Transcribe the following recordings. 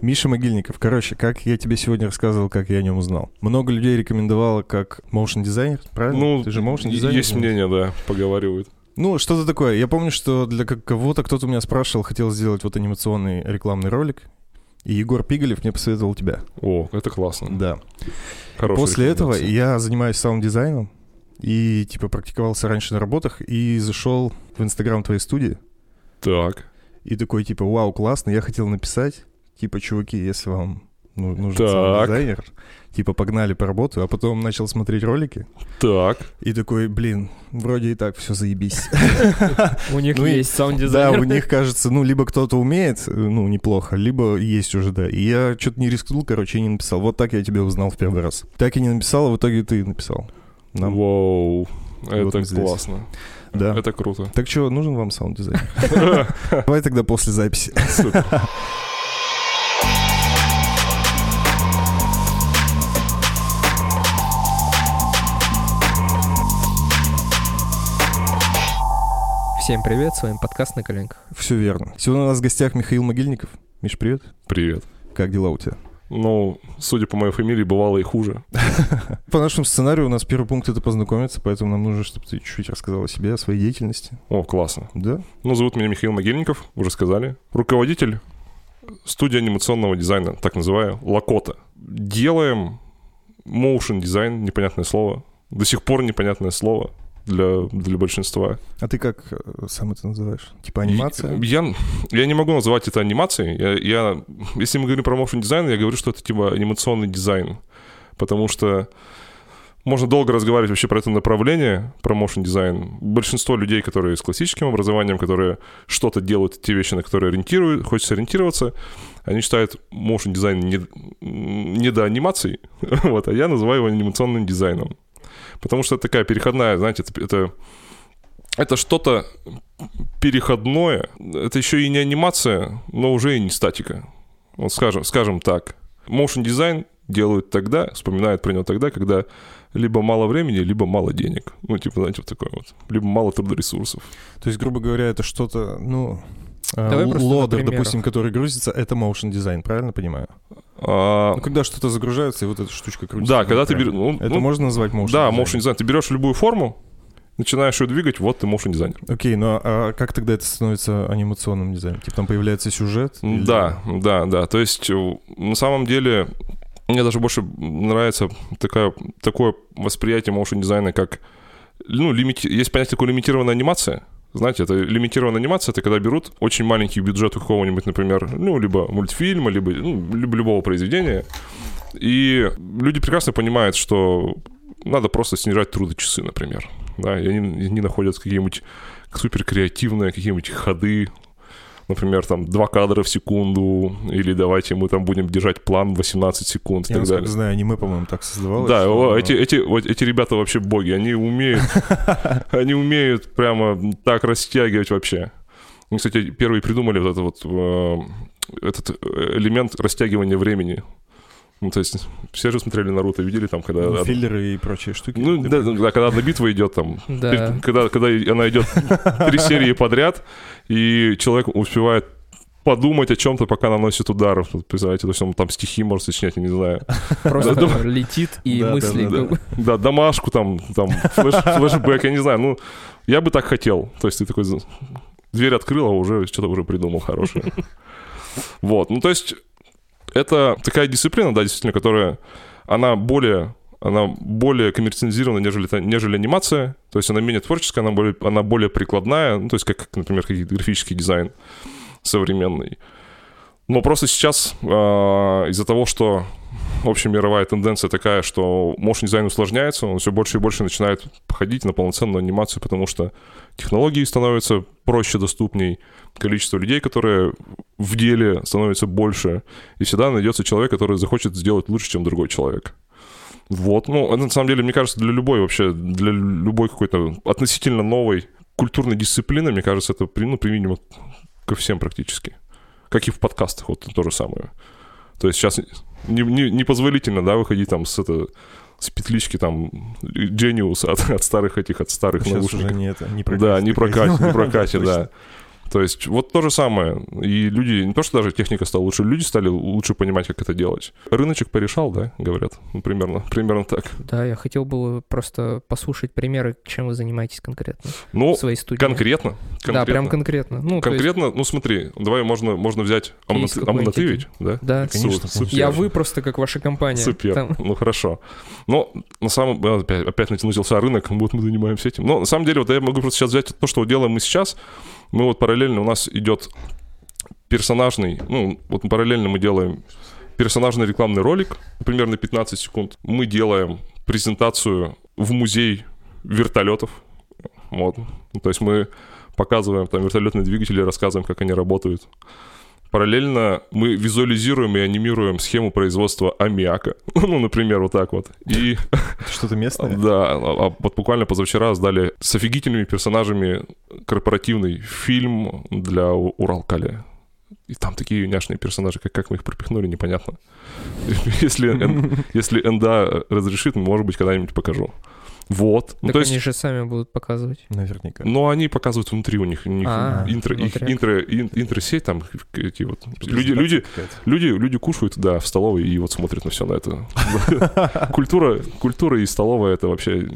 Миша Могильников. Короче, как я тебе сегодня рассказывал, как я о нем узнал. Много людей рекомендовало как motion дизайнер, правильно? Ну, Ты же motion дизайнер. есть мнение, да, поговаривают. Ну, что-то такое. Я помню, что для кого-то кто-то у меня спрашивал, хотел сделать вот анимационный рекламный ролик. И Егор Пигалев мне посоветовал тебя. О, это классно. Да. Хорошая После этого я занимаюсь саунд-дизайном и, типа, практиковался раньше на работах и зашел в Инстаграм твоей студии. Так, И такой, типа, вау, классно, я хотел написать, типа, чуваки, если вам ну, нужен Так. саунд-дизайнер, типа, погнали по работу, а потом начал смотреть ролики, так. и такой, блин, вроде и так все заебись. У них Ну есть Да, саунд-дизайнер. у них, кажется, ну, либо кто-то умеет, ну, неплохо, либо есть уже, да. И я что-то не рискнул, короче, и не написал. Вот так я тебя узнал в первый раз. Так и не написал, а в итоге ты написал. Нам. Вау, это классно. Да. Это круто. Так что, нужен вам саунд-дизайнер? Давай тогда после записи. Супер. Всем привет, с вами подкаст на коленках. Все верно. Сегодня у нас в гостях Михаил Могильников. Миш, привет. Привет. Как дела у тебя? Ну, судя по моей фамилии, бывало и хуже. По нашему сценарию у нас первый пункт — это познакомиться, поэтому нам нужно, чтобы ты чуть-чуть рассказал о себе, о своей деятельности. О, классно. Да? Ну, зовут меня Михаил Могильников, уже сказали. Руководитель студии анимационного дизайна, так называю, Лакота. Делаем motion дизайн, непонятное слово. До сих пор непонятное слово для, для большинства. А ты как э, сам это называешь? Типа анимация? Я, я не могу назвать это анимацией. Я, я- если мы говорим про motion дизайн, я говорю, что это типа анимационный дизайн. Потому что можно долго разговаривать вообще про это направление, про motion дизайн. Большинство людей, которые с классическим образованием, которые что-то делают, те вещи, на которые ориентируют, хочется ориентироваться, они считают motion дизайн не, не до анимации, вот, а я называю его анимационным дизайном. Потому что это такая переходная, знаете, это, это, это что-то переходное. Это еще и не анимация, но уже и не статика. Вот скажем, скажем так. Motion дизайн делают тогда, вспоминают про него тогда, когда либо мало времени, либо мало денег. Ну, типа, знаете, вот такое вот. Либо мало трудоресурсов. То есть, грубо говоря, это что-то, ну... э, Давай лодер, допустим, который грузится, это motion дизайн, правильно понимаю? А, Ну, когда что-то загружается, и вот эта штучка крутится. да, когда ты берешь... ну, Это ну, можно назвать motion Да, дизайном? motion дизайн. Ты берешь любую форму, начинаешь ее двигать, вот ты motion дизайнер. Окей, ну а как тогда это становится анимационным дизайном? Типа там появляется сюжет? или- Да, да, да. То есть э, на самом деле мне даже больше нравится такая, такое восприятие motion дизайна, как ну, лимити... есть понятие такое лимитированная анимация. Знаете, это лимитированная анимация, это когда берут очень маленький бюджет у какого-нибудь, например, ну, либо мультфильма, либо, ну, либо любого произведения. И люди прекрасно понимают, что надо просто снижать трудочасы, например. Да, и они, они находят какие-нибудь супер креативные какие-нибудь ходы, например, там, два кадра в секунду, или давайте мы там будем держать план 18 секунд и Я, так далее. знаю, аниме, по-моему, так создавалось. Да, что- эти, эти, вот эти ребята вообще боги, они умеют, они умеют прямо так растягивать вообще. Кстати, первые придумали вот это вот, э, этот элемент растягивания времени. Ну, то есть все же смотрели Наруто, видели там, когда... Ну, филлеры и прочие штуки. Ну, да, да, когда одна битва идет там, Да. когда, когда она идет три серии подряд, и человек успевает подумать о чем-то, пока наносит удар. Представляете, то есть он там стихи может сочинять, я не знаю. Просто Да, летит и мысли. да, домашку там, там флеш- флешбэк, я не знаю. Ну, я бы так хотел. То есть ты такой дверь открыл, а уже что-то уже придумал хорошее. Вот, ну то есть это такая дисциплина, да, действительно, которая, она более она более коммерциализирована, нежели, нежели анимация. То есть она менее творческая, она более, она более прикладная. Ну, то есть как, например, какой-то графический дизайн современный. Но просто сейчас а, из-за того, что общемировая тенденция такая, что motion дизайн усложняется, он все больше и больше начинает походить на полноценную анимацию, потому что технологии становятся проще, доступней, количество людей, которые в деле становится больше, и всегда найдется человек, который захочет сделать лучше, чем другой человек. Вот, ну, это на самом деле, мне кажется, для любой вообще, для любой какой-то относительно новой культурной дисциплины, мне кажется, это ну, применимо ко всем практически. Как и в подкастах, вот то же самое. То есть сейчас не, не, непозволительно, да, выходить там с, это, с петлички там Genius от, от старых этих, от старых Сейчас наушников. уже не это, не Да, не прокатит, не прокатит, да. То есть вот то же самое. И люди, не то, что даже техника стала лучше, люди стали лучше понимать, как это делать. Рыночек порешал, да, говорят? Ну, примерно, примерно так. Да, я хотел бы просто послушать примеры, чем вы занимаетесь конкретно Ну, в своей студии. конкретно. Да, прям конкретно. конкретно. Ну, то есть, Конкретно, ну смотри, давай можно, можно взять... А мы на Кейс ты- а мы на ты какой-нибудь ведь, да? да. Конечно, Су- супер. Я вы просто как ваша компания. Супер, Там- ну хорошо. Но на самом э, опять, опять начался рынок, вот мы занимаемся этим. Но на самом деле, вот я могу просто сейчас взять то, что делаем мы сейчас. Мы вот параллельно у нас идет персонажный, ну вот параллельно мы делаем персонажный рекламный ролик, примерно 15 секунд. Мы делаем презентацию в музей вертолетов. Вот. То есть мы показываем там вертолетные двигатели, рассказываем, как они работают. Параллельно мы визуализируем и анимируем схему производства аммиака. Ну, например, вот так вот. И Это что-то местное? да, а- а вот буквально позавчера сдали с офигительными персонажами корпоративный фильм для У- Уралкаля. И там такие няшные персонажи, как, как мы их пропихнули, непонятно. Если, если НДА разрешит, может быть, когда-нибудь покажу. Вот. Ну, Так то есть, они же сами будут показывать. Наверняка. но они показывают внутри у них, у них А, интро, их интро, ин- интросеть там, эти вот люди, люди. Люди, люди кушают, да, в столовой и вот смотрят на все на это. Культура, культура и столовая это вообще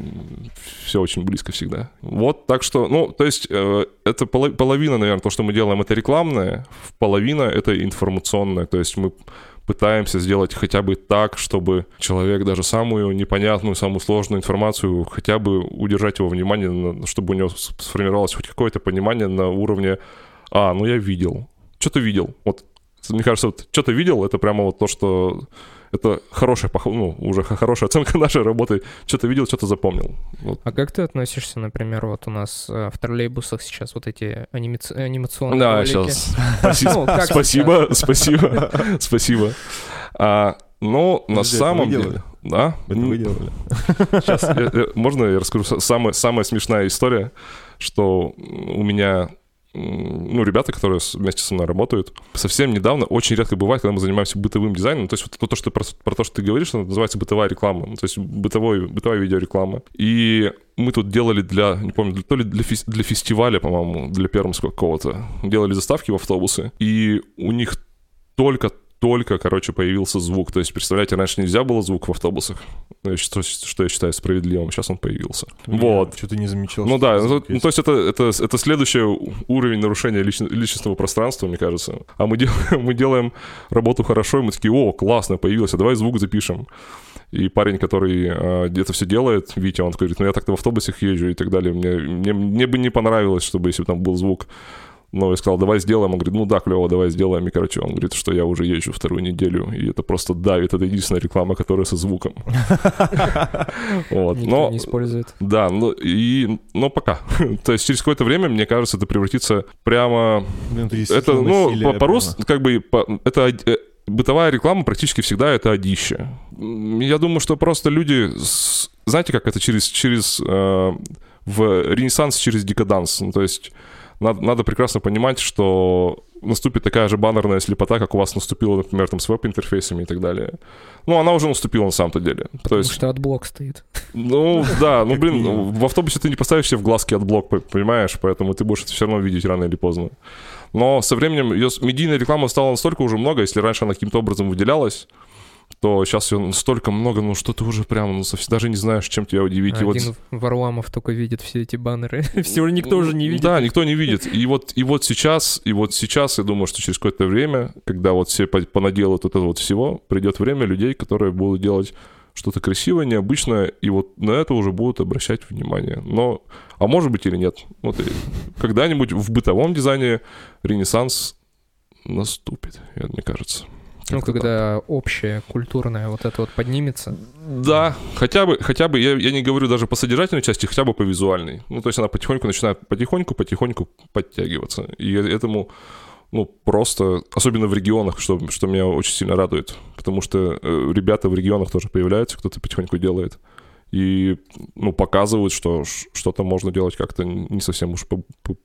все очень близко всегда. Вот, так что, ну, то есть э, это поло- половина, наверное, то, что мы делаем, это рекламное, половина это информационное. То есть мы пытаемся сделать хотя бы так, чтобы человек даже самую непонятную, самую сложную информацию, хотя бы удержать его внимание, чтобы у него сформировалось хоть какое-то понимание на уровне «А, ну я видел». Что ты видел? Вот мне кажется, вот что-то видел, это прямо вот то, что это хорошая, ну, уже хорошая оценка нашей работы. Что-то видел, что-то запомнил. Вот. А как ты относишься, например, вот у нас э, в троллейбусах сейчас вот эти анимаци- анимационные Да, ролики? сейчас. Спасибо, Ну, как спасибо, спасибо, спасибо. А, но на самом деле... делали? Да? Это вы делали. Сейчас, можно я расскажу самая, самая смешная история, что у меня ну, ребята, которые вместе со мной работают, совсем недавно, очень редко бывает, когда мы занимаемся бытовым дизайном, то есть вот то, что про, про то, что ты говоришь, это называется бытовая реклама, ну, то есть бытовой, бытовая видеореклама. И мы тут делали для, не помню, для- то ли для, фес- для фестиваля, по-моему, для пермского какого-то, делали заставки в автобусы, и у них только только, короче, появился звук. То есть, представляете, раньше нельзя было звук в автобусах. Ну, я считаю- Что, я считаю справедливым. Сейчас он появился. Вот. Что-то не замечал. Ну что да, ну, ну, то есть это, это, это следующий уровень нарушения личн- личностного пространства, мне кажется. А мы, дел- мы делаем работу хорошо, и мы такие, о, классно, появилось, а давай звук запишем. И парень, который э, это все делает, Витя, он говорит, ну я так-то в автобусах езжу и так далее, мне, мне, мне бы не понравилось, чтобы если бы там был звук. Но я сказал, давай сделаем. Он говорит, ну да, клево, давай сделаем. И, короче, он говорит, что я уже езжу вторую неделю, и это просто давит. Это единственная реклама, которая со звуком. Вот. Но не использует. да, ну и, но пока. То есть через какое-то время, мне кажется, это превратится прямо... Это ну, по-русски, как бы, это э, бытовая реклама практически всегда это одище. Я думаю, что просто люди, знаете, как это через, через э, в ренессанс через декаданс. Ну, то есть надо, надо прекрасно понимать, что наступит такая же баннерная слепота, как у вас наступила, например, там с веб-интерфейсами и так далее. Ну, она уже наступила на самом-то деле. То Потому есть что AdBlock стоит. ну, да, ну, блин, в автобусе ты не поставишь себе в глазки AdBlock, по- понимаешь? Поэтому ты будешь это все равно видеть рано или поздно. Но со временем ее медийная реклама стала настолько уже много, если раньше она каким-то образом выделялась, то сейчас ее настолько много, ну, что ты уже прям ну, совсем даже не знаешь, чем тебя удивить. И вот- Один Варламов только видит все эти баннеры. Все уже никто уже не видит. Да, никто не видит. И вот, и вот сейчас, и вот сейчас, я думаю, что через какое-то время, когда вот все по- понаделают вот этого вот всего, придет время людей, которые будут делать что-то красивое, необычное, и вот на это уже будут обращать внимание. Но, а может быть или нет. Вот когда-нибудь в бытовом дизайне ренессанс наступит, мне кажется. Ну, Как-то так. когда общее, культурное вот это вот поднимется. Да, хотя бы, хотя бы, я, я не говорю даже по содержательной части, хотя бы по визуальной. Ну, то есть она потихоньку начинает потихоньку, потихоньку подтягиваться. И этому, ну, просто, особенно в регионах, что, что меня очень сильно радует. Потому что э, ребята в регионах тоже появляются, кто-то потихоньку делает. И, ну, показывают, что что-то можно делать как-то не совсем уж по- по-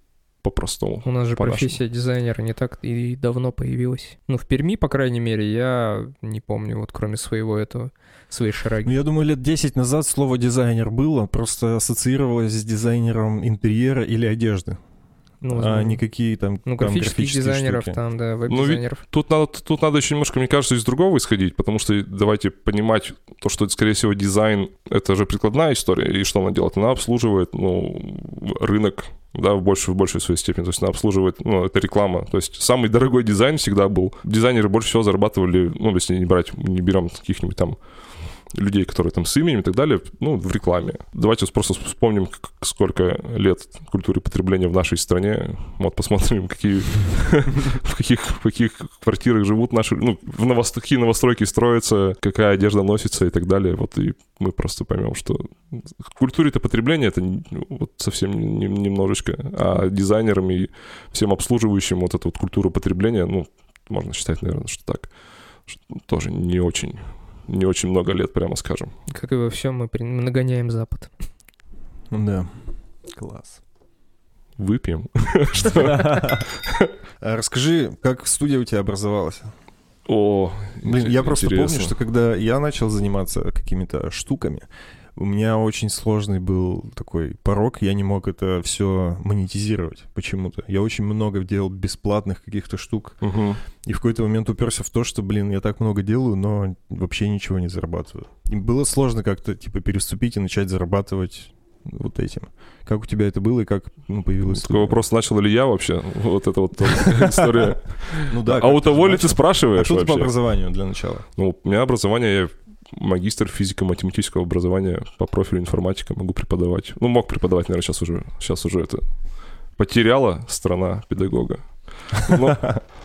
по-простому. У нас же По-нашему. профессия дизайнера не так и давно появилась. Ну, в Перми, по крайней мере, я не помню, вот кроме своего этого, своей Ну, шараги. я думаю, лет 10 назад слово дизайнер было, просто ассоциировалось с дизайнером интерьера или одежды. Ну, а никакие там, Ну, там графических графические дизайнеров штуки. там, да, Ну, веб-дизайнеров. Тут надо, тут надо еще немножко, мне кажется, из другого исходить, потому что давайте понимать то, что, скорее всего, дизайн — это же прикладная история, и что она делает? Она обслуживает, ну, рынок, да, в большей, в большей своей степени. То есть она обслуживает, ну, это реклама. То есть самый дорогой дизайн всегда был. Дизайнеры больше всего зарабатывали, ну, если не брать, не берем каких-нибудь там людей, которые там с именем и так далее, ну, в рекламе. Давайте просто вспомним, сколько лет культуры потребления в нашей стране. Вот посмотрим, какие, в каких, в каких квартирах живут наши, ну, в новост- какие новостройки строятся, какая одежда носится и так далее. Вот и мы просто поймем, что в потребления это не- вот совсем не- не- немножечко, а дизайнерам и всем обслуживающим вот эту вот культуру потребления, ну, можно считать, наверное, что так, что тоже не очень не очень много лет, прямо скажем. Как и во всем, мы при- мы нагоняем Запад. Да. Класс. Выпьем. А Расскажи, как студия у тебя образовалась? О, Блин, я просто помню, что когда я начал заниматься какими-то штуками, у меня очень сложный был такой порог, я не мог это все монетизировать почему-то. Я очень много делал бесплатных каких-то штук, Мгм. и в какой-то момент уперся в то, что, блин, я так много делаю, но вообще ничего не зарабатываю. И было сложно как-то, типа, переступить и начать зарабатывать вот этим. Как у тебя это было и как ну, появилась... Такой вопрос, начал ли я вообще? Вот это вот история. Ну да. А у того ли ты А спрашиваешь что ты по вообще? образованию для начала? Ну, у меня образование, я магистр физико-математического образования по профилю информатика, могу преподавать. Ну, мог преподавать, наверное, сейчас уже, сейчас уже это потеряла страна педагога. Но,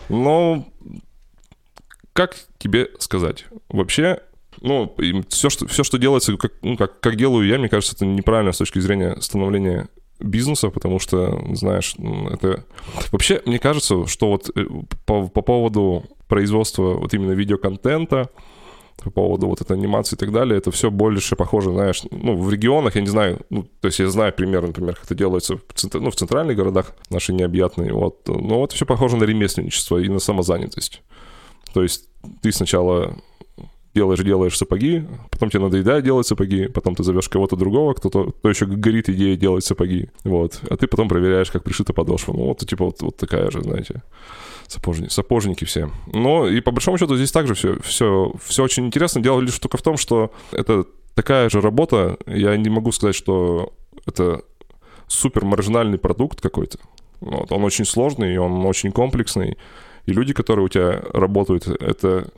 но как тебе сказать? Вообще, ну, все, что, все, что делается, как, ну, как, как делаю я, мне кажется, это неправильно с точки зрения становления бизнеса, потому что, знаешь, это... Вообще, мне кажется, что вот э, по, по поводу производства вот именно видеоконтента, по поводу вот этой анимации и так далее, это все больше похоже, знаешь, ну, в регионах, я не знаю, ну, то есть я знаю примерно, например, как это делается в, центр- ну, в центральных городах, наши необъятные, вот, но вот все похоже на ремесленничество и на самозанятость. То есть ты сначала делаешь, делаешь сапоги, потом тебе надоедает делать сапоги, потом ты зовешь кого-то другого, кто-то, кто еще горит идеей делать сапоги, вот, а ты потом проверяешь, как пришита подошва. Ну, вот, типа, вот, вот такая же, знаете, сапожники, сапожники все. Но и по большому счету здесь также все, все, все очень интересно. Дело лишь только в том, что это такая же работа, я не могу сказать, что это супер маржинальный продукт какой-то. Вот, он очень сложный, он очень комплексный. И люди, которые у тебя работают, это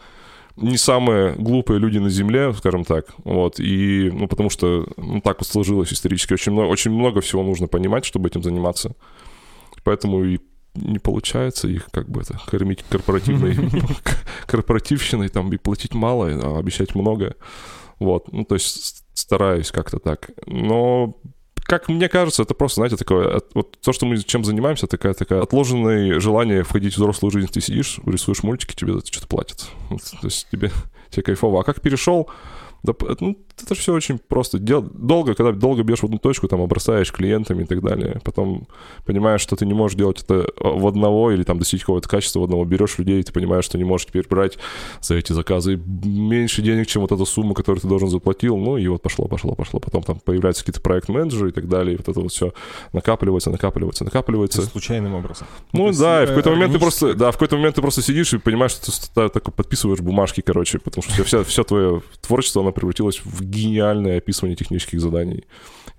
не самые глупые люди на Земле, скажем так. Вот, и, ну, потому что ну, так вот сложилось исторически. Очень много, очень много всего нужно понимать, чтобы этим заниматься. Поэтому и не получается их как бы это кормить корпоративной корпоративщиной там и платить мало, а обещать много. Вот, ну то есть стараюсь как-то так. Но как мне кажется, это просто, знаете, такое, от- вот то, что мы чем занимаемся, такая такая отложенное желание входить в взрослую жизнь. Ты сидишь, рисуешь мультики, тебе за это что-то платят. То есть тебе, тебе кайфово. А как перешел, да, ну, это все очень просто. Дел... Долго, когда долго бьешь в одну точку, там, обрастаешь клиентами и так далее. Потом понимаешь, что ты не можешь делать это а, в одного или там достичь какого-то качества в одного. Берешь людей, и ты понимаешь, что не можешь теперь брать за эти заказы меньше денег, чем вот эта сумма, которую ты должен заплатил. Ну, и вот пошло, пошло, пошло. Потом там появляются какие-то проект-менеджеры и так далее. И вот это вот все накапливается, накапливается, накапливается. Случайным образом. Ну То да, и в э, какой-то момент ты просто, да, в какой-то момент ты просто сидишь и понимаешь, что ты ста- так подписываешь бумажки, короче, потому что все, все твое творчество, оно превратилось в гениальное описывание технических заданий,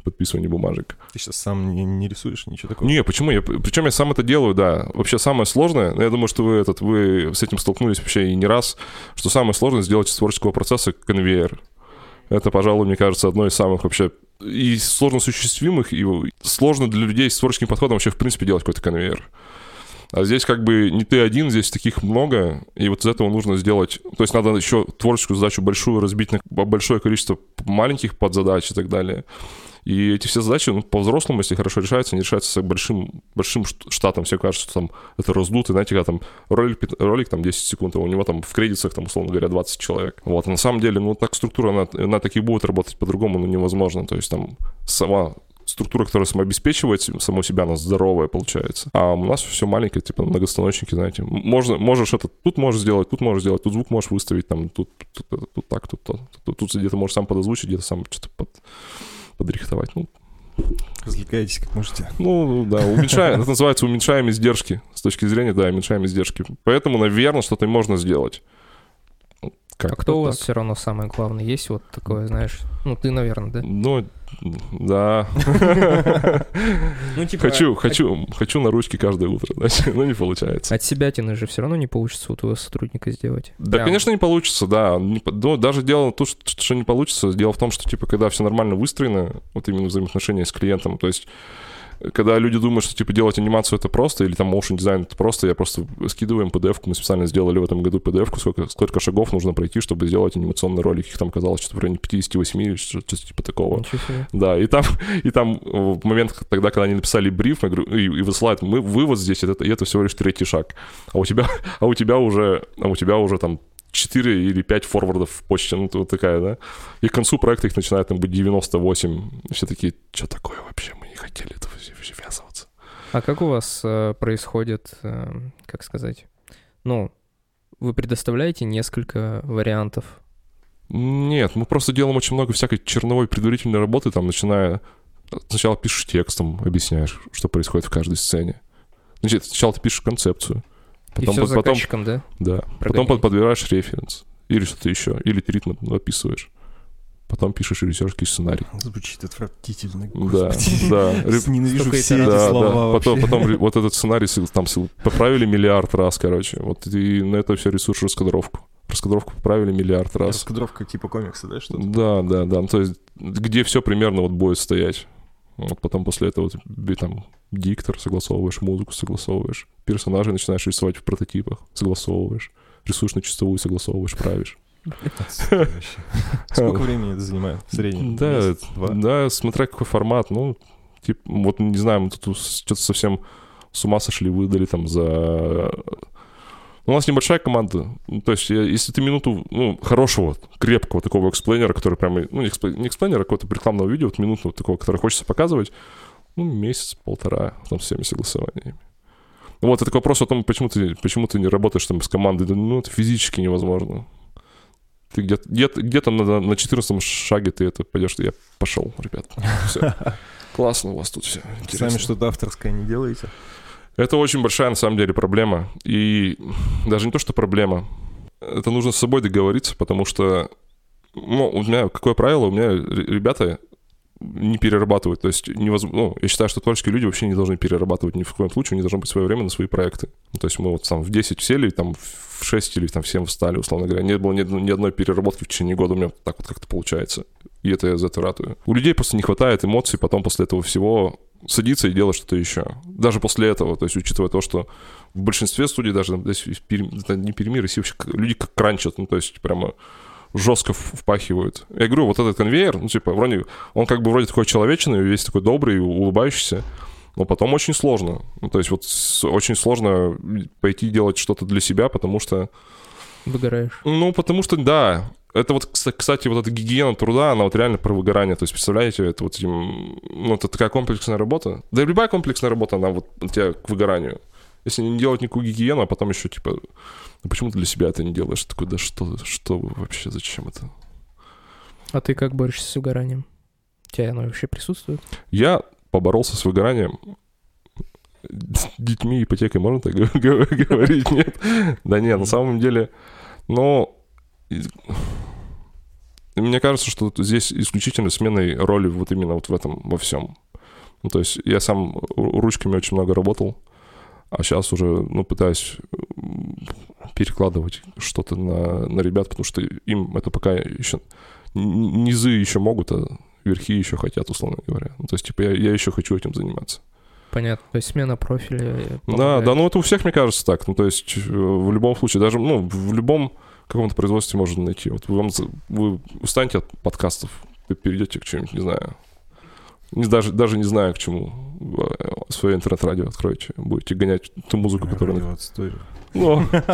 подписывание бумажек. Ты сейчас сам не, не рисуешь ничего такого? Не, почему? Я, причем я сам это делаю, да. Вообще самое сложное, я думаю, что вы, этот, вы с этим столкнулись вообще и не раз, что самое сложное сделать из творческого процесса конвейер. Это, пожалуй, мне кажется, одно из самых вообще и сложно осуществимых, и сложно для людей с творческим подходом вообще в принципе делать какой-то конвейер. А здесь как бы не ты один, здесь таких много, и вот из этого нужно сделать... То есть надо еще творческую задачу большую разбить на большое количество маленьких подзадач и так далее. И эти все задачи, ну, по-взрослому, если хорошо решаются, они решаются с большим, большим шт- штатом. Все кажется, что там это раздуто, знаете, когда там ролик, ролик там 10 секунд, а у него там в кредитах, там, условно говоря, 20 человек. Вот, а на самом деле, ну, так структура, она, она так и будет работать по-другому, ну, невозможно. То есть там сама структура, которая самообеспечивает само себя, она здоровая получается. А у нас все маленькое, типа многостаночники, знаете. Можно, можешь это, тут можешь сделать, тут можешь сделать, тут звук можешь выставить, там, тут, тут, тут, тут так, тут, то, тут, тут где-то можешь сам подозвучить, где-то сам что-то под, подрихтовать. Ну, Развлекайтесь как можете. Ну, да, уменьшаем, это называется уменьшаем издержки. С точки зрения, да, уменьшаем издержки. Поэтому, наверное, что-то можно сделать. Как а кто у вас так. все равно самое главное? Есть вот такое, знаешь, ну ты, наверное, да? Ну, да. Ну, типа... Хочу, хочу, хочу на ручке каждое утро, но не получается. От себя тяны же все равно не получится у твоего сотрудника сделать. Да, конечно, не получится, да. Ну, даже дело то, что не получится, дело в том, что, типа, когда все нормально выстроено, вот именно взаимоотношения с клиентом, то есть когда люди думают, что, типа, делать анимацию это просто, или там motion дизайн это просто, я просто скидываю им PDF-ку, мы специально сделали в этом году PDF-ку, сколько, сколько шагов нужно пройти, чтобы сделать анимационный ролик, их там оказалось что-то в районе 58 или что-то типа такого. Да, и там, и там в момент тогда, когда они написали бриф, я говорю, и, и высылают, мы вывод здесь, это, и это всего лишь третий шаг. А у тебя, а у тебя уже, а у тебя уже там 4 или 5 форвардов в почте, ну, вот такая, да. И к концу проекта их начинает там быть 98. И все такие, что такое вообще? Мы не хотели этого. А как у вас э, происходит, э, как сказать, ну, вы предоставляете несколько вариантов? Нет, мы просто делаем очень много всякой черновой предварительной работы, там, начиная... Сначала пишешь текстом, объясняешь, что происходит в каждой сцене. Значит, сначала ты пишешь концепцию. Потом, и все под, потом, да? Да. Потом подбираешь референс. Или что-то еще. Или ты ритм описываешь потом пишешь режиссерский сценарий. Звучит отвратительно. Да, да. Ненавижу все эти слова Потом, потом вот этот сценарий там поправили миллиард раз, короче. Вот и на это все ресурс раскадровку. Раскадровку поправили миллиард раз. Раскадровка типа комикса, да, что-то? Да, да, да. Ну, то есть где все примерно вот будет стоять. Вот потом после этого ты там диктор согласовываешь, музыку согласовываешь, персонажей начинаешь рисовать в прототипах, согласовываешь, ресурсно-чистовую согласовываешь, правишь. Сколько времени это занимает в среднем? Да, да, смотря какой формат. Ну, типа, вот не знаю, мы тут что-то совсем с ума сошли, выдали там за... У нас небольшая команда, то есть если ты минуту, ну, хорошего, крепкого такого эксплейнера, который прямо, ну, не эксплейнера, а какого-то рекламного видео, вот минуту такого, который хочется показывать, ну, месяц-полтора, там, с всеми согласованиями. Вот, это вопрос о том, почему ты, почему ты не работаешь там с командой, ну, это физически невозможно. Ты где-то где где на, на 14 шаге ты это пойдешь, я пошел, ребят. Все. Классно у вас тут все. Интересно. Сами что-то авторское не делаете? Это очень большая, на самом деле, проблема. И даже не то, что проблема. Это нужно с собой договориться, потому что ну, у меня какое правило, у меня ребята не перерабатывают. То есть невозможно, ну, я считаю, что творческие люди вообще не должны перерабатывать ни в коем случае, не должно быть свое время на свои проекты. Ну, то есть мы вот там в 10 сели, там в 6 или там в 7 встали, условно говоря. Не было ни, ни одной переработки в течение года, у меня так вот как-то получается. И это я за это ратую. У людей просто не хватает эмоций, потом после этого всего садиться и делать что-то еще. Даже после этого, то есть учитывая то, что в большинстве студий даже не Перми, Россия вообще люди как кранчат, ну то есть прямо жестко впахивают. Я говорю, вот этот конвейер, ну, типа, вроде, он как бы вроде такой человечный, весь такой добрый, улыбающийся, но потом очень сложно. Ну, то есть вот очень сложно пойти делать что-то для себя, потому что... Выгораешь. Ну, потому что, да, это вот, кстати, вот эта гигиена труда, она вот реально про выгорание. То есть, представляете, это вот, ну, это такая комплексная работа. Да и любая комплексная работа, она вот тебя к выгоранию. Если не делать никакую гигиену, а потом еще, типа, ну почему ты для себя это не делаешь? Такой, да что, что вообще, зачем это? А ты как борешься с выгоранием? У тебя оно вообще присутствует? Я поборолся с выгоранием детьми, ипотекой, можно так говорить? Нет? Да нет, на самом деле, но мне кажется, что здесь исключительно сменой роли вот именно вот в этом во всем. Ну, то есть я сам ручками очень много работал, а сейчас уже, ну, пытаюсь перекладывать что-то на, на ребят, потому что им это пока еще... Низы еще могут, а верхи еще хотят, условно говоря. Ну, то есть, типа, я, я еще хочу этим заниматься. Понятно, то есть смена профиля. Да, да, ну это у всех, мне кажется, так. Ну, то есть, э, в любом случае, даже, ну, в любом каком-то производстве можно найти. Вот вы, вам, вы устанете от подкастов, вы перейдете к чему-нибудь, не знаю, не, даже, даже не знаю, к чему. Э, свое интернет-радио откроете. Будете гонять ту музыку, которую... Радио ну.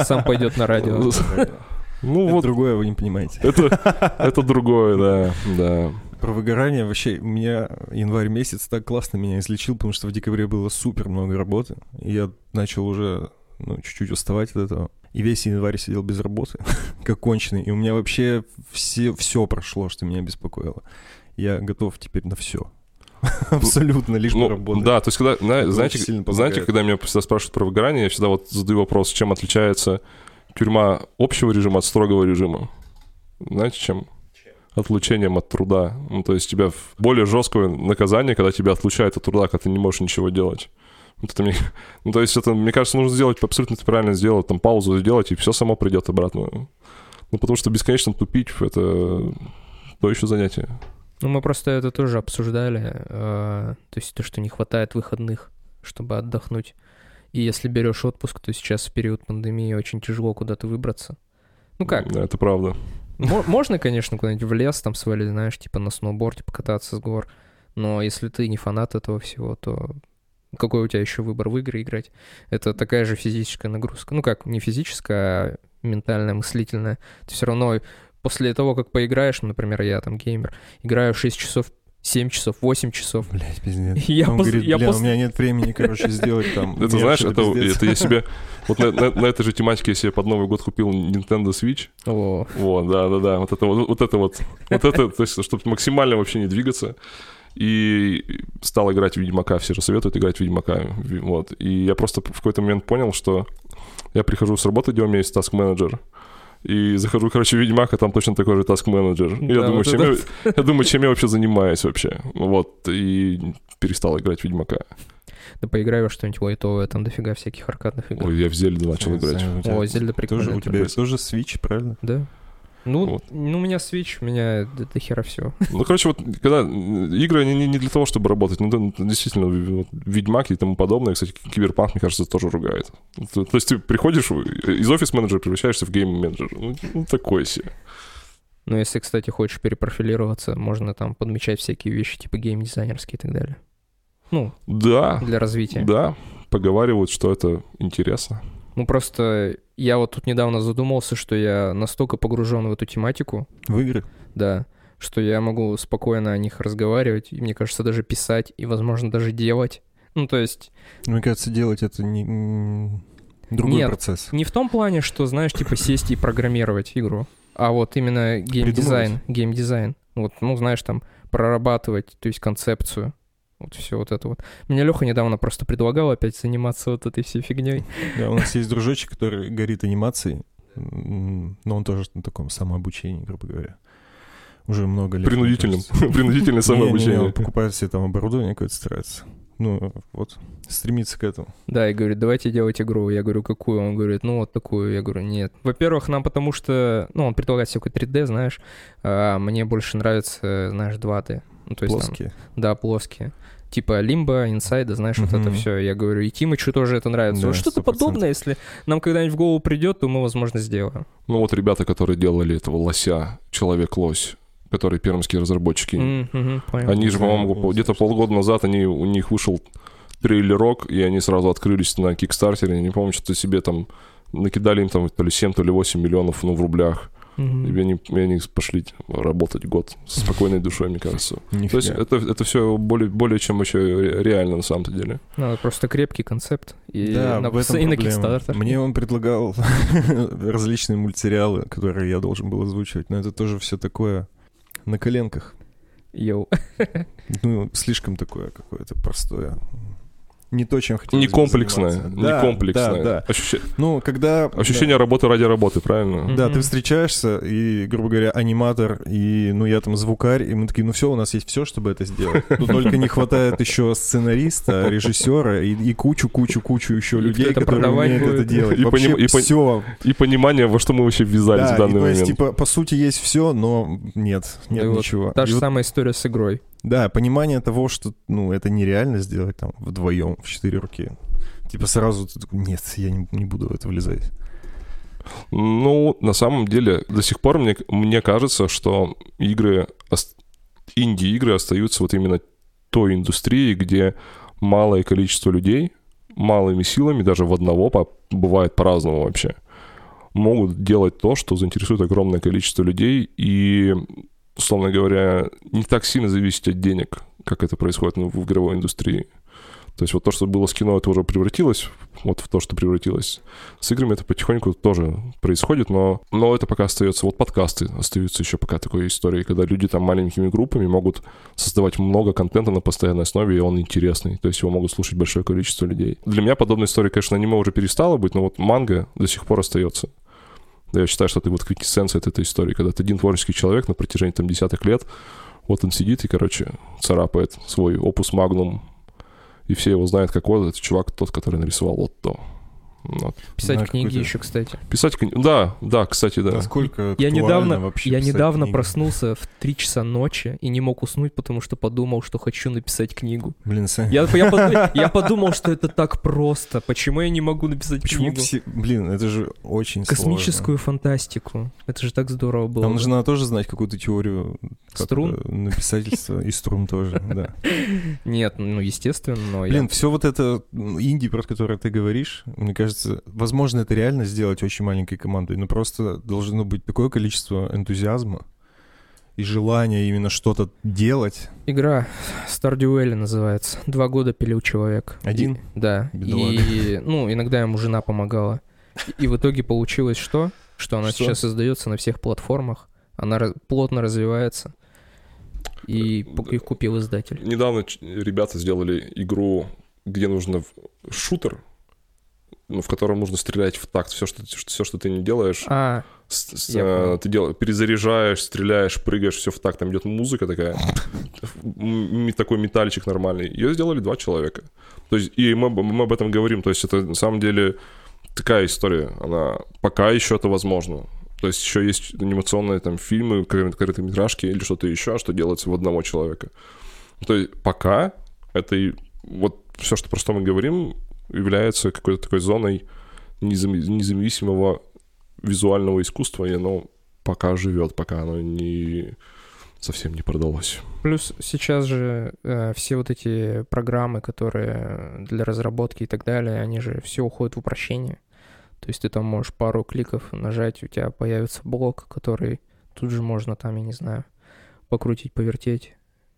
Сам пойдет на радио. Ну, это вот другое вы не понимаете. Это, это другое, да, да. Про выгорание вообще, у меня январь месяц так классно меня излечил, потому что в декабре было супер много работы, и я начал уже ну, чуть-чуть уставать от этого. И весь январь сидел без работы, как конченый. И у меня вообще все, все прошло, что меня беспокоило. Я готов теперь на все. Абсолютно, лишь Ну, работать. да, то есть, когда, знаете, знаете, когда меня всегда спрашивают про выгорание, я всегда вот задаю вопрос, чем отличается тюрьма общего режима от строгого режима. Знаете, чем? Отлучением от труда. Ну, то есть, тебя в более жесткое наказание, когда тебя отлучают от труда, когда ты не можешь ничего делать. Вот это мне, ну, то есть, это, мне кажется, нужно сделать абсолютно ты правильно сделать, там, паузу сделать, и все само придет обратно. Ну, потому что бесконечно тупить — это то еще занятие. Ну, мы просто это тоже обсуждали. э, то есть то, что не хватает выходных, чтобы отдохнуть. И если берешь отпуск, то сейчас в период пандемии очень тяжело куда-то выбраться. Ну как, Да, это правда. мо- можно, конечно, куда-нибудь в лес там свалить, знаешь, типа на сноуборде покататься с гор. Но если ты не фанат этого всего, то какой у тебя еще выбор в игры играть? Это такая же физическая нагрузка. Ну как, не физическая, а ментальная, мыслительная. Ты все равно после того, как поиграешь, ну, например, я там геймер, играю 6 часов, 7 часов, 8 часов. Блять, пиздец. Я Он пос- говорит, я бля, пос- у меня нет времени, короче, сделать там. Это знаешь, это, это я себе... Вот на, на- на этой же тематике я себе под Новый год купил Nintendo Switch. О, Вот, да-да-да. Вот это вот, вот это вот. Вот это, то есть, чтобы максимально вообще не двигаться. И стал играть в Ведьмака. Все же советуют играть в Ведьмака. Вот. И я просто в какой-то момент понял, что я прихожу с работы, где у меня есть таск-менеджер. И захожу, короче, в Ведьмак, а там точно такой же таск-менеджер. И я, Да, думаю, вот чем это- я, я думаю, чем я вообще занимаюсь вообще. Вот. И перестал играть в Ведьмака. да поиграй во что-нибудь лайтовое, там дофига всяких аркадных игр. Ой, я в Зельду начал Я играть. О, Зельда прикольная. Тоже, у тебя тоже Switch, правильно? Да. Ну, Вот. ну, у меня Switch, у меня до, до хера все. Ну, короче, вот когда игры, они не, не для того, чтобы работать. Ну, да, действительно, вот, Ведьмак и тому подобное. Кстати, Киберпанк, мне кажется, тоже ругает. То, то есть ты приходишь в- из офис-менеджера, превращаешься в гейм-менеджер. Ну, ну, такой себе. Но если, кстати, хочешь перепрофилироваться, можно там подмечать всякие вещи, типа геймдизайнерские и так далее. Ну, Да, для развития. да, поговаривают, что это интересно. Ну, просто я вот тут недавно задумался, что я настолько погружен в эту тематику, В игры? да, что я могу спокойно о них разговаривать, и, мне кажется, даже писать, и, возможно, даже делать. Ну, то есть, Мне кажется, делать это не... Другой Нет. процесс. не в том плане, что, знаешь, типа сесть и программировать игру, а вот именно геймдизайн, геймдизайн. Вот, ну, знаешь, там, прорабатывать, то есть концепцию. Вот все вот это вот. Мне Леха недавно просто предлагал опять заниматься вот этой всей фигней. Да, у нас есть дружочек, который горит анимацией, но он тоже на таком самообучении, грубо говоря. Уже много лет. Принудительным. Принудительное самообучение. он покупает себе там оборудование какое-то, старается. Ну, вот, стремится к этому. Да, и говорит, давайте делать игру. Я говорю, какую? Он говорит, ну вот такую. Я говорю, нет. Во-первых, нам потому что, ну, он предлагает всякой 3D, знаешь, а мне больше нравится, знаешь, 2D. Ну, то есть там, Плоские. да, плоские. Типа Лимба, Инсайда, знаешь, вот это все. Я говорю, и Тимычу тоже это нравится. Да, Вот что-то 100%. подобное, если нам когда-нибудь в голову придет, то мы, возможно, сделаем. Ну, вот ребята, которые делали этого лося, Человек-лось, которые пермские разработчики, мгм, понял. Они же, по-моему, где-то полгода назад они, у них вышел трейлерок, и они сразу открылись на Кикстартере. Я не помню, что себе там накидали им там то ли 7, то ли 8 миллионов, ну, в рублях. Мгм. И они, и они пошли работать год с спокойной душой, мне кажется. То есть это, это все более, более чем еще ре- реально на самом-то деле. Надо просто крепкий концепт. И Да, на, в этом и на. Kickstarter. Мне он предлагал различные мультсериалы, которые я должен был озвучивать, но это тоже все такое на коленках. Йоу. Ну, слишком такое какое-то простое. Не то, чем хотел Не комплексное, не комплексное. Да, да. Ощущ- Ну, когда... Ощущение работы ради работы, правильно? Да, ты встречаешься, и, грубо говоря, аниматор, и, ну, я там звукарь, и мы такие, ну, все, у нас есть все, чтобы это сделать. Но только не хватает еще сценариста, режиссера и, и кучу-кучу-кучу еще людей, которые умеют это делать. И Вообще все. И понимание, во что мы вообще ввязались Да, в и данный то есть, момент. типа, по сути, есть все, но нет, нет ничего. Та И же вот, самая история с игрой. Да, понимание того, что, ну, это нереально сделать там вдвоем, в четыре руки. Типа сразу ты такой, нет, я не, не буду в это влезать. Ну, на самом деле, до сих пор мне, мне кажется, что игры, инди-игры остаются вот именно той индустрией, где малое количество людей, малыми силами, даже в одного, по- бывает по-разному вообще, могут делать то, что заинтересует огромное количество людей, и, условно говоря, не так сильно зависеть от денег, как это происходит ну, в игровой индустрии. То есть вот то, что было с кино, это уже превратилось вот в то, что превратилось. С играми это потихоньку тоже происходит, но, но это пока остается. Вот подкасты остаются еще пока такой историей, когда люди там маленькими группами могут создавать много контента на постоянной основе, и он интересный. То есть его могут слушать большое количество людей. Для меня подобная история, конечно, аниме уже перестала быть, но вот манга до сих пор остается. Я считаю, что это вот квинтэссенция от этой истории, когда ты один творческий человек на протяжении там десятых лет, вот он сидит и, короче, царапает свой опус магнум и все его знают как вот этот чувак, тот, который нарисовал вот то. Вот. Писать Да, книги еще, кстати. Писать книги. Да, да, кстати, да. Насколько Я недавно, вообще я недавно книги? проснулся в 3 часа ночи и не мог уснуть, потому что подумал, что хочу написать книгу. Блин, Сань, Я, я, под- я подумал, что это так просто. Почему я не могу написать почему книгу? все... Блин, это же очень Космическую фантастику. Это же так здорово сложно. было. Там бы. нужно тоже знать какую-то теорию как Струн? это, написательства и струн тоже, да. Нет, ну, естественно, но я- Блин, все вот это м, инди, про которое ты говоришь, мне кажется, возможно, это реально сделать очень маленькой командой, но просто должно быть такое количество энтузиазма и желания именно что-то делать. Игра Stardew Valley называется. Два года пилил человек. Один? И- да. Бедолага. И, ну, иногда ему жена помогала. И в итоге получилось что? Что она Что? сейчас издается на всех платформах. Она раз- плотно развивается. И Э, их купил издатель. Недавно ребята сделали игру, где нужно в- шутер, в котором нужно стрелять в такт. Все, что, все, что ты не делаешь, А, с- с- понял. ты дел, перезаряжаешь, стреляешь, прыгаешь, все в такт. Там идет музыка такая, такой металличек нормальный. Ее сделали два человека. То есть, и мы, об- мы об этом говорим. То есть, это на самом деле такая история. Она пока еще это возможно. То есть еще есть анимационные там фильмы, кор- короткометражки или что-то еще, что делается в одного человека. То есть пока это и вот все, что про что мы говорим, является какой-то такой зоной независимого визуального искусства, и оно пока живет, пока оно не совсем не продалось. плюс сейчас же э, все вот эти программы, которые для разработки и так далее, они же все уходят в упрощение. То есть ты там можешь пару кликов нажать, у тебя появится блок, который тут же можно там, я не знаю, покрутить, повертеть,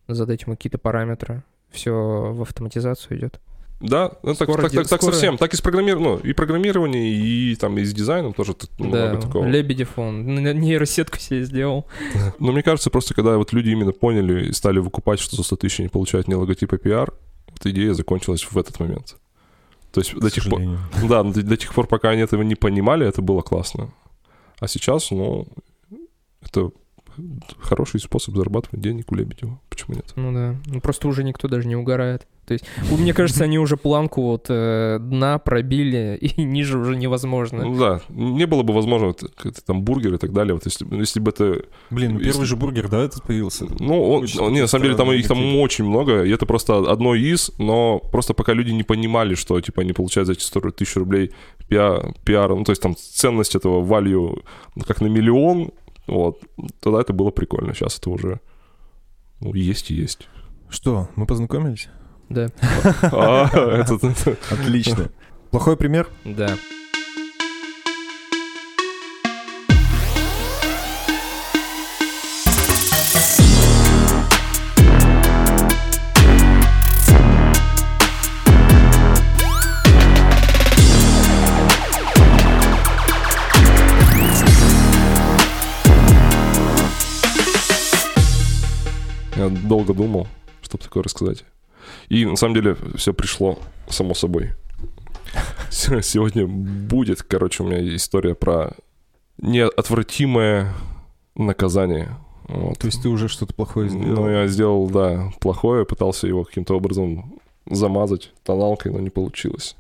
задать ему какие-то параметры. Все в автоматизацию идет. Да, ну, так, так, так, так совсем. Так и с программированием, ну, и программирование, и там и с дизайном тоже много да, такого. Лебедев он нейросетку себе сделал. Но мне кажется, просто когда вот люди именно поняли и стали выкупать, что за 100 тысяч они получают не логотип, а пиар, эта идея закончилась в этот момент. То есть до тех пор, да, до, до тех пор, пока они этого не понимали, это было классно. А сейчас, ну, это хороший способ зарабатывать денег у Лебедева. Почему нет? Ну да. Ну, просто уже никто даже не угорает. То есть, у- мне кажется, они уже планку вот э, дна пробили, и ниже уже невозможно. Ну да, не было бы возможно вот, как-то там бургер и так далее. Вот если, если бы это Блин, ну Если- первый же бургер, да, этот появился? Ну, он, он- не, на самом деле там их там очень много, и это просто одно из, но просто пока люди не понимали, что типа они получают за эти 100 тысяч рублей пиа- пиара, ну то есть там ценность этого value как на миллион, вот, тогда это было прикольно. Сейчас это уже ну, есть и есть. Что, мы познакомились? Да, Отлично. Плохой пример? да. Я долго думал, чтобы такое рассказать. И на самом деле все пришло само собой. Сегодня будет, короче, у меня история про неотвратимое наказание. Вот. То есть ты уже что-то плохое сделал? Ну, я сделал, да, плохое, пытался его каким-то образом замазать тоналкой, но не получилось.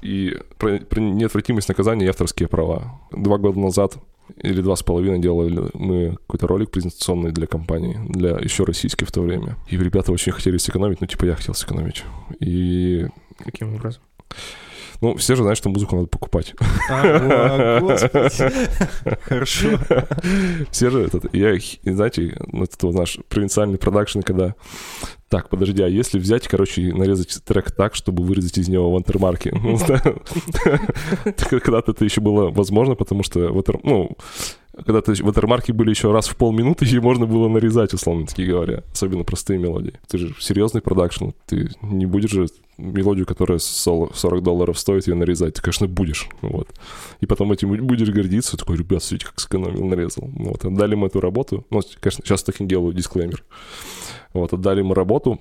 И про, про неотвратимость наказания и авторские права. Два года назад или два с половиной делали мы какой-то ролик презентационный для компании, для еще российской в то время. И ребята очень хотели сэкономить, ну, типа я хотел сэкономить. И, Каким образом? Ну, все же знают, что музыку надо покупать. А. Хорошо. Все же этот, я, знаете, это наш провинциальный продакшн, когда так, подожди, а если взять, короче, и нарезать трек так, чтобы вырезать из него вантермарки? Когда-то это еще было возможно, потому что, ну, когда то ватермарки были еще раз в полминуты, и можно было нарезать, условно таки говоря. Особенно простые мелодии. Ты же серьезный продакшн, ты не будешь же мелодию, которая 40 долларов стоит, ее нарезать. Ты, конечно, будешь. Вот. И потом этим будешь гордиться. Такой, ребят, смотрите, как сэкономил, нарезал. Вот. Отдали мы эту работу. Ну, конечно, сейчас так и делаю, дисклеймер. Вот, отдали мы работу.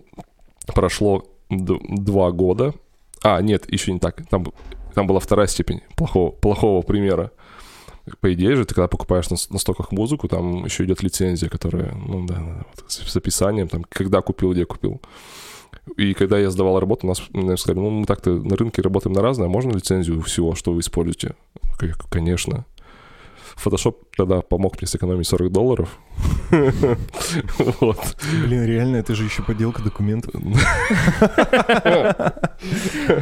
Прошло два года. А, нет, еще не так. Там, там была вторая степень плохого, плохого примера по идее же, ты когда покупаешь на, на стоках музыку, там еще идет лицензия, которая, ну да, вот, с описанием, там, когда купил, где купил. И когда я сдавал работу, нас, нас сказали, ну, мы так-то на рынке работаем на разное, а можно лицензию всего, что вы используете? Конечно. Photoshop тогда помог мне сэкономить 40 долларов. Вот. Блин, реально, это же еще подделка документов.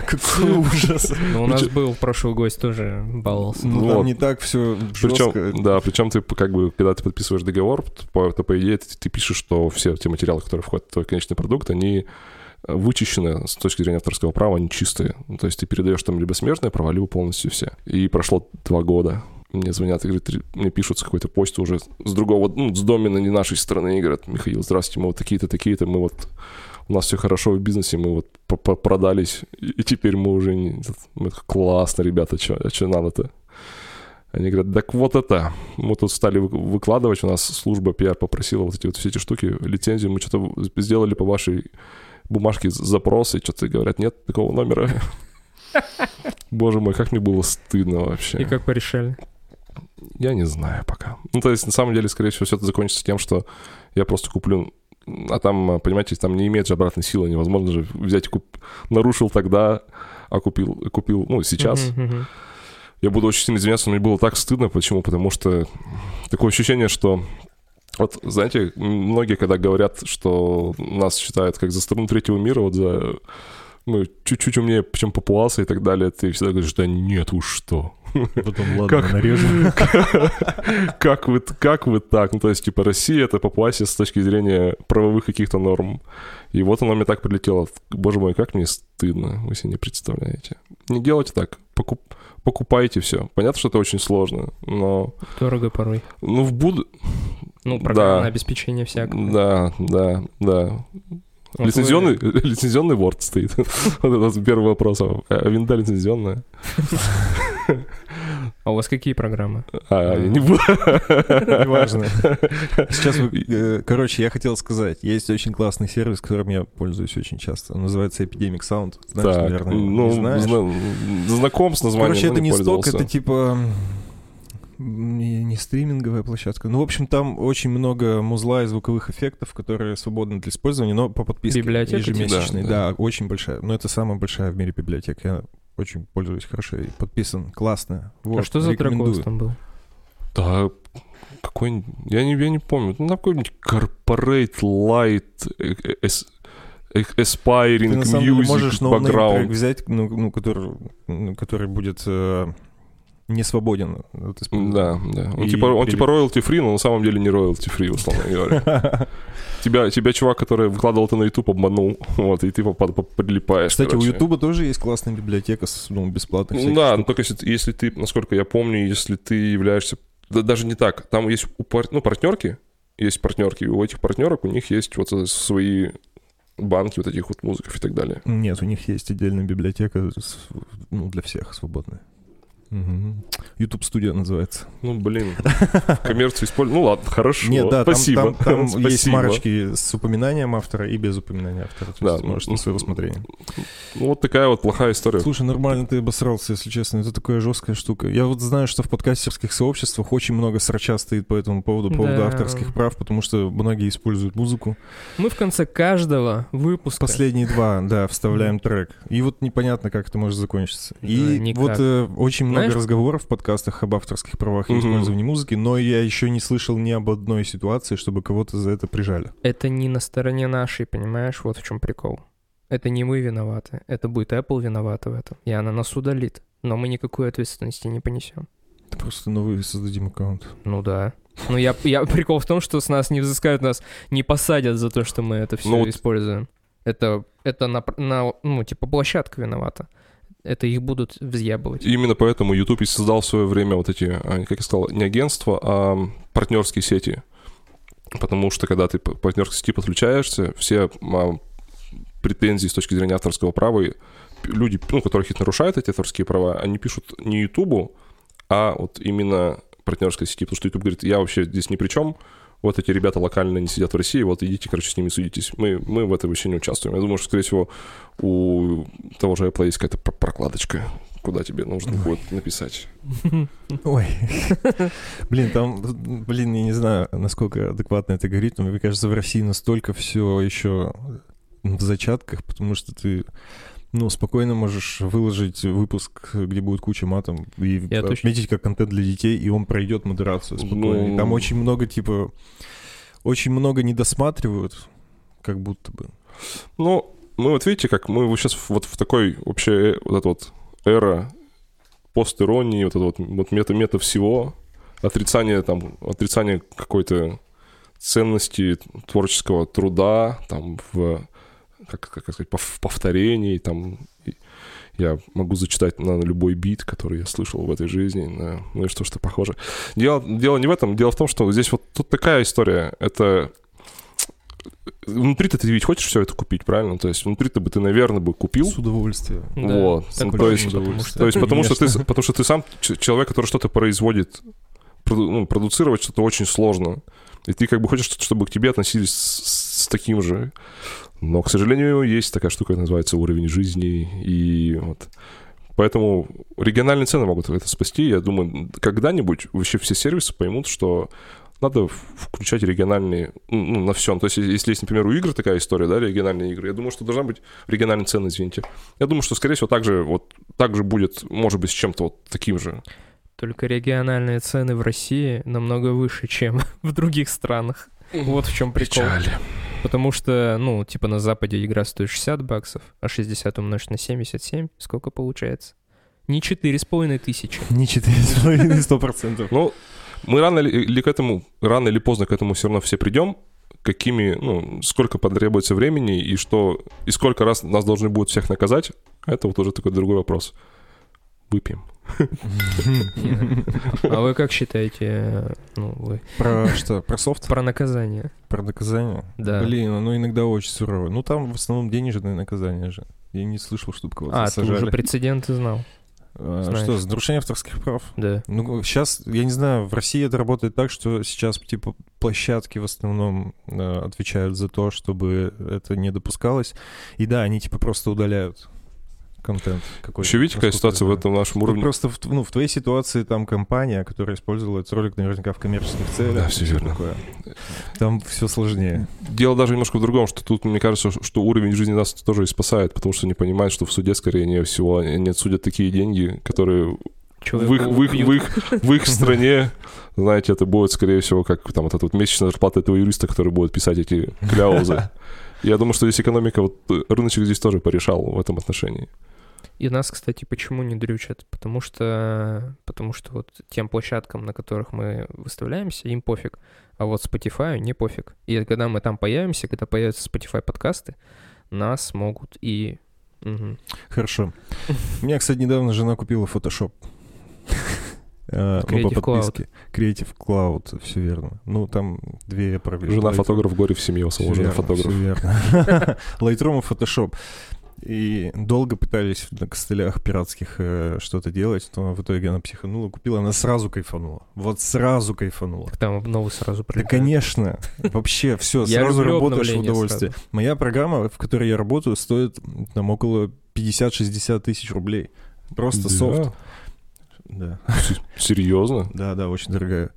Какой ужас. Ну, у нас был прошлый гость тоже баловался. Ну, там не так все Причем, да, причем ты как бы, когда ты подписываешь договор, то, по идее, ты пишешь, что все те материалы, которые входят в твой конечный продукт, они вычищены с точки зрения авторского права, они чистые. Ну, то есть ты передаешь там либо смежные права, либо полностью все. И прошло два года мне звонят и говорят, мне пишут с какой-то почты уже с другого, ну, с домена не нашей страны, и говорят, Михаил, здравствуйте, мы вот такие-то, такие-то, мы вот, у нас все хорошо в бизнесе, мы вот продались, и теперь мы уже не... Мы, классно, ребята, что а что надо-то? Они говорят, так вот это. Мы тут стали выкладывать, у нас служба пиар попросила вот эти вот все эти штуки, лицензию, мы что-то сделали по вашей бумажке запросы, что-то говорят, нет такого номера. Боже мой, как мне было стыдно вообще. И как порешали? Я не знаю пока. Ну, то есть, на самом деле, скорее всего, все это закончится тем, что я просто куплю... А там, понимаете, там не имеет же обратной силы, невозможно же взять и куп... Нарушил тогда, а купил, купил, ну, сейчас. Uh-huh, uh-huh. Я буду очень сильно извиняться, но мне было так стыдно. Почему? Потому что такое ощущение, что вот, знаете, многие, когда говорят, что нас считают как за страну третьего мира, вот за мы чуть-чуть умнее, чем папуасы и так далее, ты всегда говоришь, да нет уж что. Потом, ладно, как, нарежем. как, вы, как вы так? Ну, то есть, типа, Россия — это папуасия с точки зрения правовых каких-то норм. И вот оно мне так прилетело. Боже мой, как мне стыдно, вы себе не представляете. Не делайте так. Покуп, покупайте все. Понятно, что это очень сложно, но... Дорого порой. Ну, в буд... Ну, программное да. обеспечение всякое. Да, да, да. Лицензионный, лицензионный Word стоит. вот это первый вопрос. А винда лицензионная? А у вас какие программы? А, я не буду. Неважно. Сейчас, э, короче, я хотел сказать, есть очень классный сервис, которым я пользуюсь очень часто. Он называется Epidemic Sound. Знаешь, так, наверное, ну, не знаешь? знаком с названием, Короче, это не сток, это типа не, не стриминговая площадка. Ну, в общем, там очень много музла и звуковых эффектов, которые свободны для использования, но по подписке Библиотека типа? ежемесячной. Да, да. да, очень большая. Но это самая большая в мире библиотека. Я очень пользуюсь хорошо и подписан. Классно. Вот, а что за трек там был? Да, какой я не, я не помню. Ну, какой-нибудь Corporate Light Aspiring Ты, на самом Music деле, можешь background. взять, ну, ну, который, ну, который будет э, не свободен. Вот, да, да. Он, типа, он типа royalty free, но на самом деле не royalty free, условно говоря. Тебя, тебя чувак, который выкладывал это на YouTube, обманул, вот, и ты подлипаешь. Кстати, короче. у YouTube тоже есть классная библиотека с ну, бесплатной Да, но только если, если ты, насколько я помню, если ты являешься... Да, даже не так. Там есть у пар... ну, партнерки, есть партнерки, и у этих партнерок у них есть вот свои банки вот этих вот музыков и так далее. Нет, у них есть отдельная библиотека ну, для всех свободная. YouTube студия называется. Ну, блин, коммерцию использую. Ну ладно, хорошо. Нет, да, Спасибо. Там, там, там Спасибо. есть марочки с упоминанием автора и без упоминания автора. То да, есть можешь на свое усмотрение. Ну, вот такая вот плохая история. Слушай, нормально ты обосрался, если честно. Это такая жесткая штука. Я вот знаю, что в подкастерских сообществах очень много срача стоит по этому поводу, по поводу да. авторских прав, потому что многие используют музыку. Мы в конце каждого выпуска... Последние два, да, вставляем трек. И вот непонятно, как это может закончиться. И вот э, очень много много разговоров в подкастах об авторских правах и использовании музыки, но я еще не слышал ни об одной ситуации, чтобы кого-то за это прижали. Это не на стороне нашей, понимаешь? Вот в чем прикол. Это не мы виноваты. Это будет Apple виновата в этом. И она нас удалит. Но мы никакой ответственности не понесем. Да просто новый создадим аккаунт. Ну да. Ну я, я прикол в том, что с нас не взыскают, нас не посадят за то, что мы это все ну, используем. Это, это на, на, ну, типа, площадка виновата это их будут взъябывать. Именно поэтому YouTube и создал в свое время вот эти, а, как я сказал, не агентства, а партнерские сети. Потому что когда ты по партнерской сети подключаешься, все а, претензии с точки зрения авторского права, люди, ну, которых их нарушают эти авторские права, они пишут не YouTube, а вот именно партнерской сети, потому что YouTube говорит, я вообще здесь ни при чем, вот эти ребята локально не сидят в России, вот идите, короче, с ними судитесь. Мы, мы в этом вообще не участвуем. Я думаю, что, скорее всего, у того же Apple есть какая-то прокладочка, куда тебе нужно Ой. будет написать. Ой. Блин, там, блин, я не знаю, насколько адекватно это говорит, но мне кажется, в России настолько все еще в зачатках, потому что ты ну, спокойно можешь выложить выпуск, где будет куча матом, и Я отметить точно... как контент для детей, и он пройдет модерацию спокойно. Ну... Там очень много, типа, очень много не досматривают, как будто бы. Ну, мы вот видите, как мы сейчас вот в такой вообще э, вот эта вот эра пост-иронии, вот это вот, вот мета-мета всего, отрицание там, отрицание какой-то ценности творческого труда там в как, как сказать, повторений, там, я могу зачитать на любой бит, который я слышал в этой жизни, на, ну и что-то похоже. Дело, дело не в этом, дело в том, что здесь вот тут такая история, это внутри ты ведь хочешь все это купить, правильно? То есть внутри ты бы ты, наверное, бы купил. С удовольствием. Вот. Да, ну, то, есть, то есть потому что ты, потому что ты сам человек, который что-то производит, проду, ну, продуцировать что-то очень сложно. И ты как бы хочешь, чтобы к тебе относились с, с таким же. Но, к сожалению, есть такая штука, называется уровень жизни, и вот Поэтому региональные цены могут это спасти. Я думаю, когда-нибудь вообще все сервисы поймут, что надо включать региональные ну, на все. То есть, если есть, например, у игр такая история, да, региональные игры, я думаю, что должна быть региональная цена, извините. Я думаю, что, скорее всего, также вот так же будет, может быть, с чем-то вот таким же. Только региональные цены в России намного выше, чем в других странах. Вот в чем прикол. Печаль. Потому что, ну, типа на Западе игра стоит 60 баксов, а 60 умножить на 77, сколько получается? Не 4,5 тысячи. Не 4,5, сто процентов. Ну, мы рано ли к этому, рано или поздно к этому все равно все придем, какими, ну, сколько потребуется времени и что, и сколько раз нас должны будут всех наказать, это вот уже такой другой вопрос. Выпьем. А вы как считаете, ну, вы... Про что? Про софт? Про наказание. Про наказание? Да. Блин, оно иногда очень сурово. Ну, там в основном денежное наказание же. Я не слышал, чтобы кого-то А, сажали. ты уже прецеденты знал. А, что, за нарушение авторских прав? Да. Ну, сейчас, я не знаю, в России это работает так, что сейчас, типа, площадки в основном э, отвечают за то, чтобы это не допускалось. И да, они, типа, просто удаляют контент какой Еще видите, какая ситуация в этом нашем уровне? просто в, ну, в твоей ситуации там компания, которая использовала этот ролик наверняка в коммерческих целях. Да, все верно. Такое. Там все сложнее. Дело даже немножко в другом, что тут, мне кажется, что уровень жизни нас тоже и спасает, потому что они понимают, что в суде, скорее не всего, они отсудят такие деньги, которые в их, в, их, в, их, в их стране, знаете, это будет, скорее всего, как там вот эта вот месячная зарплата этого юриста, который будет писать эти кляузы. Я думаю, что здесь экономика, вот рыночек здесь тоже порешал в этом отношении. И нас, кстати, почему не дрючат? Потому что, потому что вот тем площадкам, на которых мы выставляемся, им пофиг. А вот Spotify не пофиг. И когда мы там появимся, когда появятся Spotify подкасты, нас могут и... Угу. Хорошо. У меня, кстати, недавно жена купила Photoshop. Uh, ну, по подписке. Cloud. Creative Cloud, все верно. Ну, там две проблемы. Жена фотограф, горе в семье, у самого жена фотограф. Все верно. Lightroom и Photoshop. И долго пытались на костылях пиратских э, что-то делать, но в итоге она психанула, купила, она сразу кайфанула. Вот сразу кайфанула. Так там новый сразу прилетает. Да, конечно. Вообще, все, сразу работаешь в удовольствие. Моя программа, в которой я работаю, стоит там около 50-60 тысяч рублей. Просто софт. Да. Серьезно? Да, да, очень дорогая.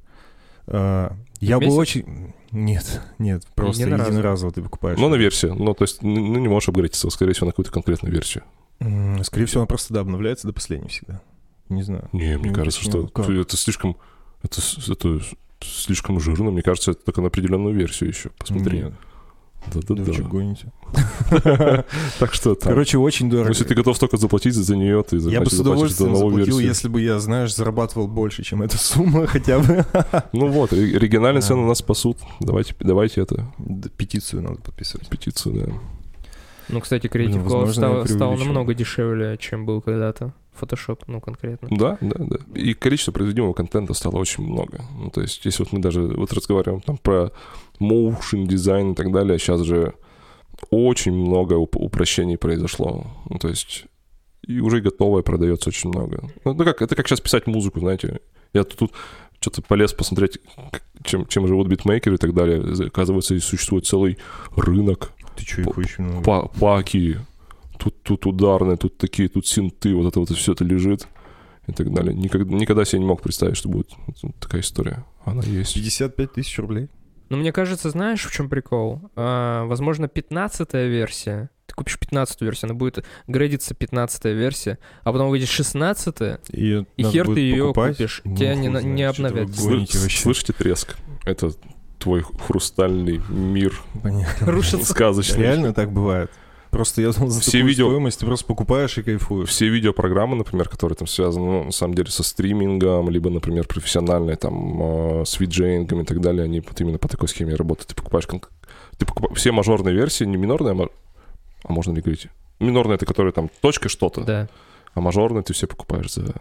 Я бы очень... Нет, нет, просто единоразово ты покупаешь. Ну, на версию. Ну, то есть, ну, не можешь апгрейдиться, скорее всего, на какую-то конкретную версию. Скорее всего, она просто, да, обновляется до последней всегда. Не знаю. Не, мне кажется, что это слишком... Это, это слишком жирно. Мне кажется, это только на определенную версию еще. Посмотри. Нет. Да-да-да. Вы что, гоните? Так что там. Короче, очень дорого. Если ты готов столько заплатить за нее, ты Я бы с удовольствием заплатил, если бы я, знаешь, зарабатывал больше, чем эта сумма хотя бы. Ну вот, региональные цены нас спасут. Давайте, давайте это. Петицию надо подписывать. Петицию, да. Ну, кстати, Creative Cloud стал, намного дешевле, чем был когда-то. Photoshop, ну, конкретно. Да, да, да. И количество произведенного контента стало очень много. Ну, то есть, если вот мы даже вот разговариваем там про motion дизайн и так далее, сейчас же очень много уп- упрощений произошло. Ну, то есть, и уже готовое продается очень много. Ну, как, это как сейчас писать музыку, знаете. Я тут, тут что-то полез посмотреть, чем, чем живут битмейкеры и так далее. Оказывается, и существует целый рынок Ты что, их очень много. па- паки, тут, тут ударные, тут такие, тут синты, вот это вот все это лежит и так далее. Никогда, никогда себе не мог представить, что будет вот такая история. Она есть. 55 тысяч рублей. Но мне кажется, знаешь, в чем прикол? А, возможно, 15 версия. Ты купишь 15 версию, она будет грейдиться 15 версия, а потом выйдет 16 И, И хер ты её покупать? купишь. Ну, Тебя не на- знает, не обновят. гоните Слы- вообще. Слышите треск? Это твой хрустальный мир Понятно. рушится. сказочный. Реально так бывает. Просто я думал, за Все такую видео- стоимость ты просто покупаешь и кайфуешь. Все видеопрограммы, например, которые там связаны, ну, на самом деле, со стримингом, либо, например, профессиональные, там, э, с виджеингом и так далее, они вот именно по такой схеме работают. Ты покупаешь кон- ты покупаешь все мажорные версии, не минорные, а, а можно ли говорить? Минорные — это которые там точка что-то, Да. а мажорные ты все покупаешь за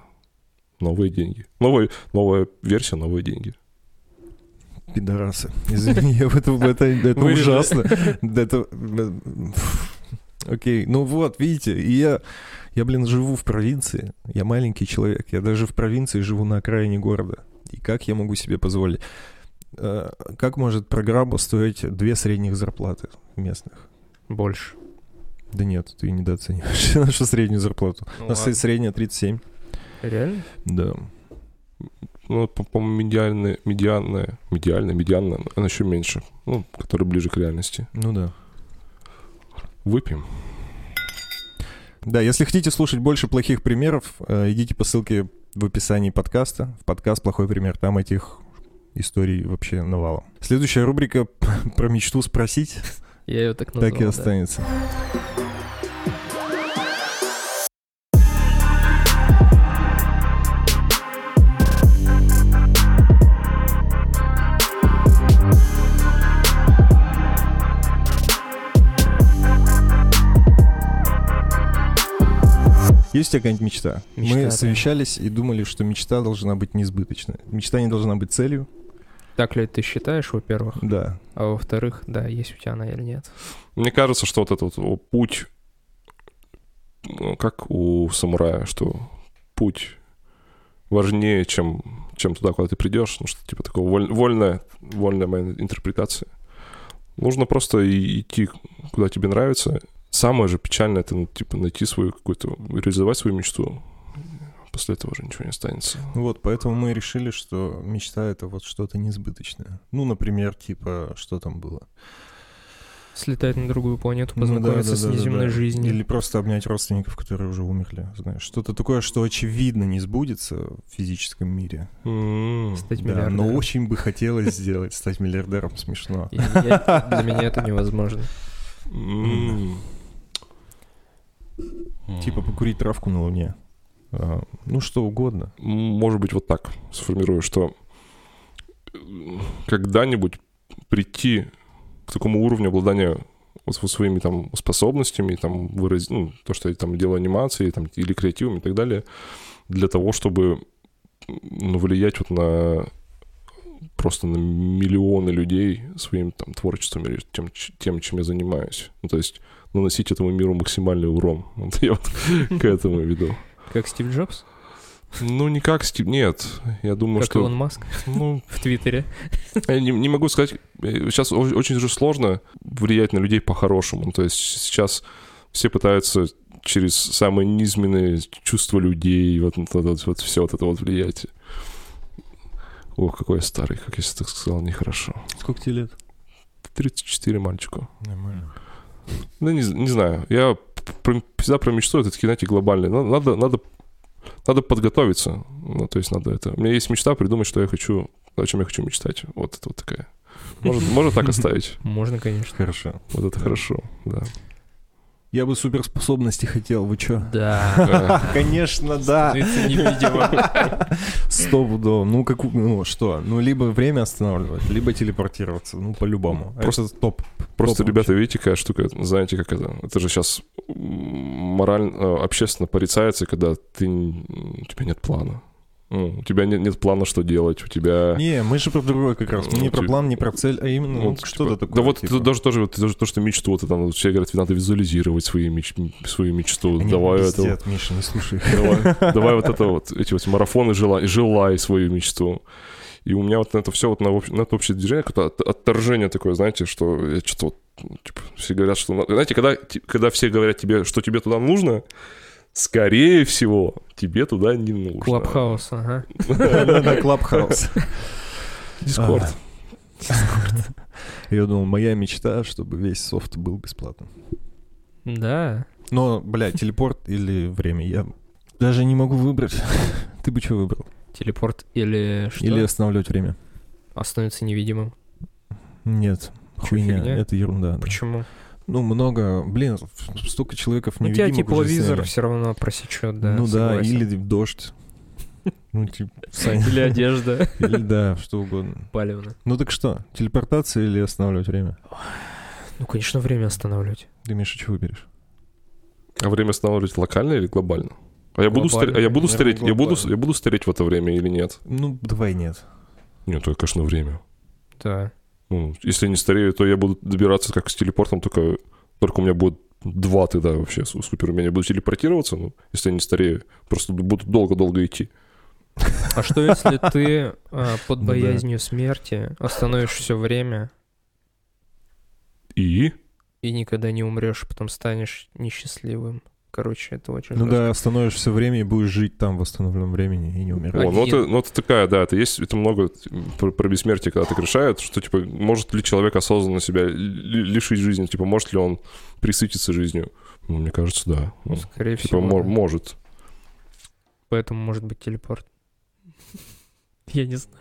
новые деньги. Новая, новая версия, новые деньги. Пидорасы. Извини, это, это, это ужасно. Это... Окей, ну вот, видите, и я, я, блин, живу в провинции, я маленький человек, я даже в провинции живу на окраине города. И как я могу себе позволить? Э, Как может программа стоить две средних зарплаты местных? Больше. Да нет, ты недооцениваешь нашу среднюю зарплату. Ну У нас ладно. средняя 37. Реально? Да. Ну, по- по-моему, медиальная, медианная, медиальная, медианная, она еще меньше, ну, которая ближе к реальности. Ну да. Выпьем. Да, если хотите слушать больше плохих примеров, э, идите по ссылке в описании подкаста. В подкаст «Плохой пример». Там этих историй вообще навалом. Следующая рубрика про мечту спросить Я ее так назвал. так и да. Есть у тебя какая-нибудь мечта? Мечта, Мы да. совещались и думали, что мечта должна быть несбыточной. Мечта не должна быть целью. Так ли ты считаешь, во-первых? Да. А во-вторых, да, есть у тебя она или нет. Мне кажется, что вот этот вот путь, ну, как у самурая, что путь важнее, чем, чем туда, куда ты придешь. Ну, что типа такого воль- вольная, вольная моя интерпретация. Нужно просто идти, куда тебе нравится. Самое же печальное, это, ну, типа, найти свою какую-то, реализовать свою мечту. После этого уже ничего не останется. Вот, поэтому мы решили, что мечта — это вот что-то несбыточное. Ну, например, типа, что там было? Слетать на другую планету, Ну да, познакомиться да, с да, да, неземной да. жизнью. Или просто обнять родственников, которые уже умерли, знаешь. Что-то такое, что очевидно не сбудется в физическом мире. М. Стать Да, миллиардером. но очень бы хотелось сделать, стать миллиардером, смешно. Для меня это невозможно. Типа покурить травку на Луне. А, Ну, что угодно. может быть, вот так сформирую, что э, когда-нибудь прийти к такому уровню обладания своими там способностями, там выразить, ну, то, что я там делаю анимации, там, или креативом и так далее, для того, чтобы ну, влиять вот на просто на миллионы людей своим там творчеством или тем, чем я занимаюсь. Ну, то есть наносить этому миру максимальный урон. Вот я вот к этому веду. Как Стив Джобс? Ну, не как Стив, нет. Я думаю, Как что... Илон Маск Ну, в Твиттере. я не, не могу сказать... э, Сейчас о- очень же сложно влиять на людей по-хорошему. То есть сейчас все пытаются через самые низменные чувства людей, вот, вот, вот, вот все вот это вот влиять. Ох, какой я старый, как я так сказал, нехорошо. Сколько тебе лет? 34 мальчику. Нормально. Ну, не, не знаю. Я про- всегда про мечту, это такие, знаете, глобальные. Надо, надо, надо, надо подготовиться. Ну, то есть надо это... У меня есть мечта придумать, что я хочу, о чем я хочу мечтать. Вот это вот такая. Может, можно так оставить. Можно, конечно. Хорошо. Вот это хорошо, да. Я бы суперспособности хотел, вы чё? Да. Конечно, да. Стопудово. Ну, как, ну, что? Ну, либо время останавливать, либо телепортироваться. Ну, по-любому. Просто- Это топ. Просто, Топ ребята, видите, какая штука, знаете, как это? Это же сейчас морально, э, общественно порицается, когда ты, у тебя нет плана. У тебя нет, нет плана, что делать, у тебя... Не, мы же про другое как раз. Мы не Ну, про типа- план, не про цель, а именно Ну, вот что-то типа, такое. Да вот типа. это даже тоже, вот, даже то, что мечту, вот это, там, все говорят, надо визуализировать свои меч- свою мечту. Они давай это, пиздят, Миша, не слушай давай, давай вот это вот, эти вот марафоны желай, желай свою мечту. И у меня вот на это все, вот на, обще- на это общее движение, какое-то от- отторжение такое, знаете, что я что-то вот, типа, все говорят, что... Знаете, когда, когда все говорят тебе, что тебе туда нужно, скорее всего, тебе туда не нужно. Clubhouse, ага. Да-да, Clubhouse. Discord. Я думал, моя мечта, чтобы весь софт был бесплатным. Да. Но, бля, телепорт или время, я даже не могу выбрать. Ты бы что выбрал? Телепорт или что? Или останавливать время? Остановиться невидимым. Нет. Хуйня, фигня? это ерунда. да. Ну, много, блин, столько человеков Ну, тебя тепловизор все равно просечет, да. Ну да, согласен. или дождь. Ну, типа. Или одежда Или да, что угодно. палевная. Ну так что, телепортация или останавливать время? Ну, конечно, время останавливать. Ты, Миша, что выберешь? А время останавливать локально или глобально? А я буду, стареть, а я буду стареть, я буду, я буду стареть в это время или нет? Ну, давай нет. Нет, это, конечно, время. Да. Ну, если не старею, то я буду добираться как с телепортом, только, только у меня будет два тогда вообще су- супер умения. Буду телепортироваться, ну, если я не старею, просто буду долго-долго идти. А что если ты а, под боязнью смерти остановишь все время И? и никогда не умрешь, потом станешь несчастливым? Короче, это очень Ну жестко. да, остановишь все время и будешь жить там в восстановленном времени и не умирать. О, ну, это, ну это такая, да, это есть, это много про, про бессмертие, когда так решают, что, типа, может ли человек осознанно себя ли- лишить жизни, типа, может ли он присытиться жизнью? Ну, мне кажется, да. Ну, Скорее типа, всего. мо- да. может. Поэтому может быть телепорт. Я не знаю.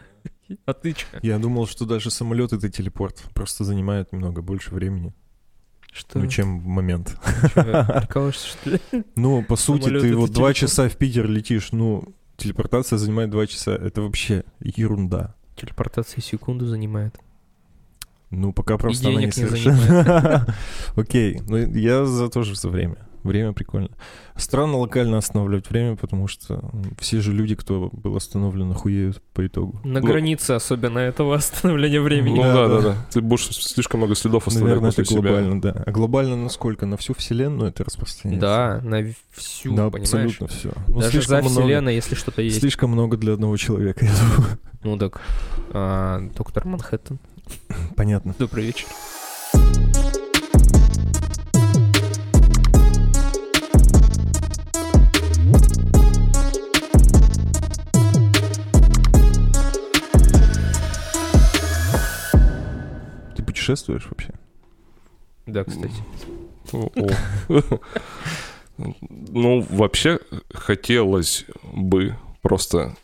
А ты что? Я думал, что даже самолет это телепорт. Просто занимает немного больше времени, Что? ну, чем момент. Прикалываешься, что ли? Ну, по сути, ты вот два часа в Питер летишь, ну, телепортация занимает два часа. Это вообще ерунда. Телепортация секунду занимает. Ну, пока просто она не совершенно. Окей, ну я за тоже за время. Время прикольно. Странно локально останавливать время, потому что все же люди, кто был остановлен, хуеют по итогу. На Ну- границе особенно этого остановления времени. Ну Да, да, да, да. Ты будешь слишком много следов оставлять Наверное, после это себя. глобально, да. А глобально насколько? На всю вселенную это распространяется? Да, на всю, Да, понимаешь? абсолютно все. Ну, Даже за много. вселенной, если что-то есть. Слишком много для одного человека, я думаю. Ну так, а, доктор Манхэттен. Понятно. Добрый вечер. Путешествуешь вообще? Да, кстати. Ну, вообще, хотелось бы просто...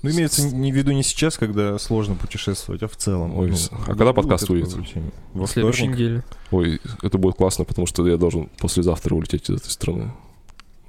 Ну, имеется не в виду не сейчас, когда сложно путешествовать, а в целом. Ой, Ну, а когда подкаст такое выйдет? Во На следующей неделе. Ой, это будет классно, потому что я должен послезавтра улететь из этой страны.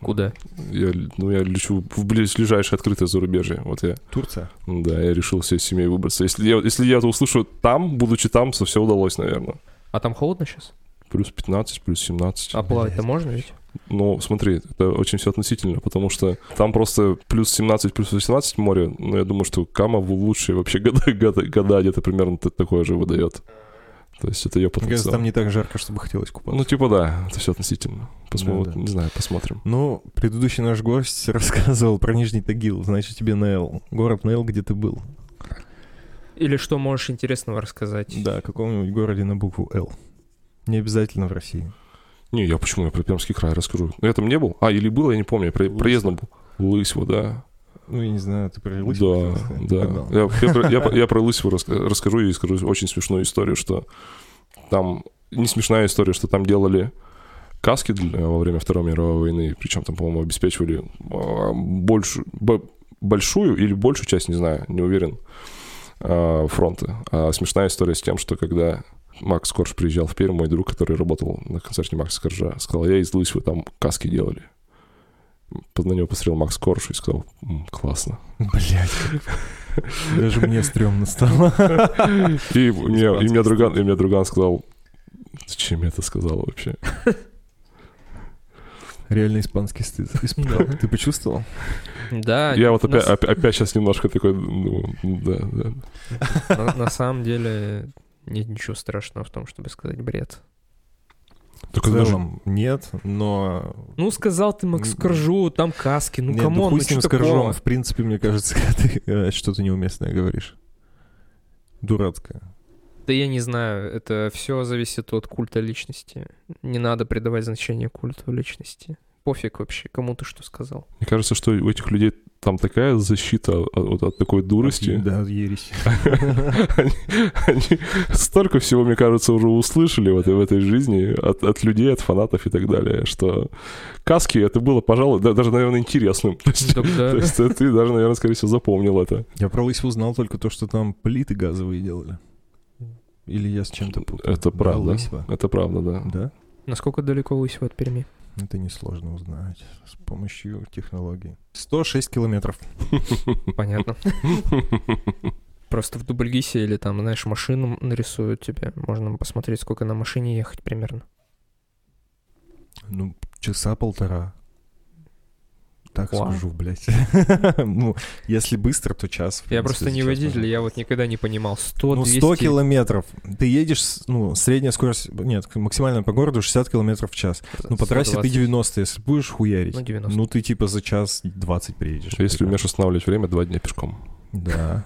Куда? Я, ну, я лечу в ближайшее открытое зарубежье. Вот я, Турция. да, я решил всей семьей выбраться. Если я, если я это услышу там, будучи там, то все удалось, наверное. А там холодно сейчас? Плюс 15, плюс 17. А плавать-то можно ведь? Ну, смотри, это очень все относительно, потому что там просто плюс 17, плюс 18 море, но я думаю, что Кама в лучшие вообще года, года, года где-то примерно такое же выдает. То есть это ее Мне кажется, потенциал. там не так жарко, чтобы хотелось купаться. Ну, типа да, это все относительно. Посмотрим, Да, да. не знаю, посмотрим. Ну, предыдущий наш гость рассказывал про Нижний Тагил, значит, тебе Нейл. Город Нейл, где ты был. Или что можешь интересного рассказать? Да, о каком-нибудь городе на букву «Л». Не обязательно в России. Не, я почему? Я про Пермский край расскажу. Я там не был? А, или был, я не помню. Я про- проездом был. Лысьво, да. Ну, я не знаю, ты про Лысьву Да, да. Я, я про- я я про Лысьву расскажу и скажу очень смешную историю, что там... Не смешная история, что там делали каски для- во время Второй мировой войны, причем там, по-моему, обеспечивали а, большую, большую или большую часть, не знаю, не уверен, а, фронта. А смешная история с тем, что когда Макс Корж приезжал в Пермь, мой друг, который работал на концерте Макса Коржа, сказал, я из Луись, вы там каски делали. На него посмотрел Макс Корж и сказал, «М, классно. Блять. Даже мне стрёмно стало. И мне, и мне друган, и мне друган сказал, зачем я это сказал вообще? Реально испанский стыд. Испытал. Ты почувствовал? Да, Я вот опять, с- опять, опять сейчас немножко такой, ну, да, да. на, на самом деле нет ничего страшного в том, чтобы сказать бред. В Только даже- целом нет, но... Ну, сказал ты Макс Коржу, там каски, ну Нет, come on, хуй ну с ним что с коржом. В принципе, мне кажется, когда ты э, что-то неуместное говоришь. Дурацкое. Да я не знаю, это все зависит от культа личности. Не надо придавать значение культу личности. Пофиг вообще, кому ты что сказал. Мне кажется, что у этих людей там такая защита от, от- от такой дурости. Да, ересь. Они, они столько всего, мне кажется, уже услышали в этой, в этой жизни от, людей, от фанатов и так далее, что каски это было, пожалуй, да- даже, наверное, интересным. То есть, ты даже, наверное, скорее всего, запомнил это. Я про Лысьву узнал только то, что там плиты газовые делали. Или я с чем-то путаю. Это Да, правда. Это правда, да. Да? Насколько далеко Лысьва от Перми? Это несложно узнать с помощью технологий. 106 километров. Понятно. Просто в Дубльгисе или там, знаешь, машину нарисуют тебе. Можно посмотреть, сколько на машине ехать примерно. Ну, часа полтора. Так Вау. скажу, блядь. Ну, если быстро, то час. Я принципе, просто не водитель, я вот никогда не понимал. 100, Ну, 200... 100 километров. Ты едешь, ну, средняя скорость, нет, максимальная по городу 60 километров в час. Ну, по трассе ты 120. 90, если будешь хуярить. Ну, 90. Ну, ты типа за час 20 приедешь. Если умеешь останавливать время, два дня пешком. Да.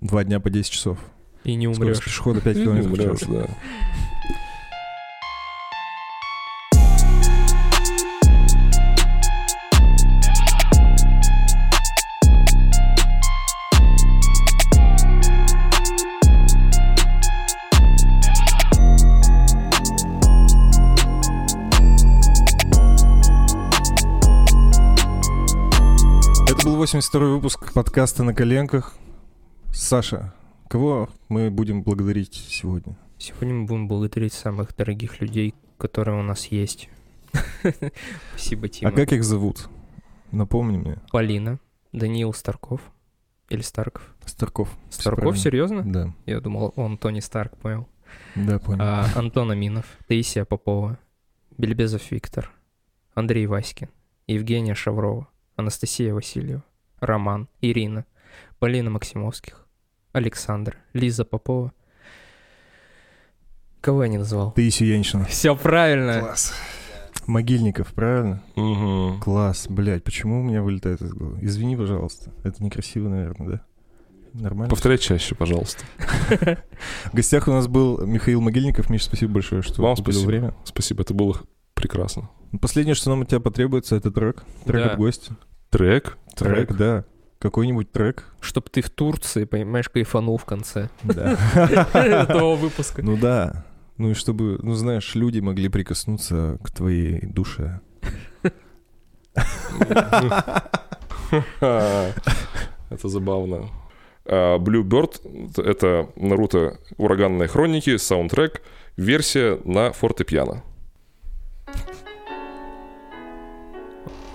Два дня по 10 часов. И не Скорость умрешь. пешехода 5 Не километров в час. да. Это был 82-й выпуск подкаста «На коленках». Саша, кого мы будем благодарить сегодня? Сегодня мы будем благодарить самых дорогих людей, которые у нас есть. Спасибо, Тима. А как их зовут? Напомни мне. Полина, Даниил Старков. Или Старков. Старков. Старков, серьезно? Да, Я думал, он Тони Старк, понял. да, понял. А, Антон Аминов, Таисия Попова, Бельбезов Виктор, Андрей Васькин, Евгения Шаврова, Анастасия Васильева, Роман, Ирина, Полина Максимовских, Александр, Лиза Попова. Кого я не назвал? Ты Яньшина. Все правильно. Класс. Могильников, правильно? Мгм. Класс, блядь, почему у меня вылетает из головы? Извини, пожалуйста. Это некрасиво, наверное, да? Нормально? Повторяй чаще, пожалуйста. В гостях у нас был Михаил Могильников. Миша, спасибо большое, что Вам спасибо. время. Спасибо, это было прекрасно. Последнее, что нам от тебя потребуется, это трек. Трек Да. от гостя. Трек? Трек, да. Какой-нибудь трек. Чтоб ты в Турции, понимаешь, кайфанул в конце Да. этого выпуска. Ну да. Ну и чтобы, ну знаешь, люди могли прикоснуться к твоей душе. Это забавно. А, Blue Bird — это Наруто Ураганные хроники, саундтрек, версия на фортепиано.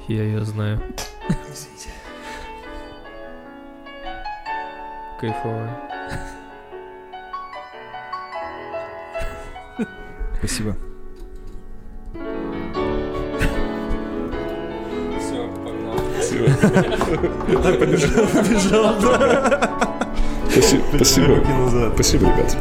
Я ее знаю. Кайфовая. Спасибо. Все, погнал. Побежал, да. Спасибо, спасибо, Руки назад. спасибо, ребят.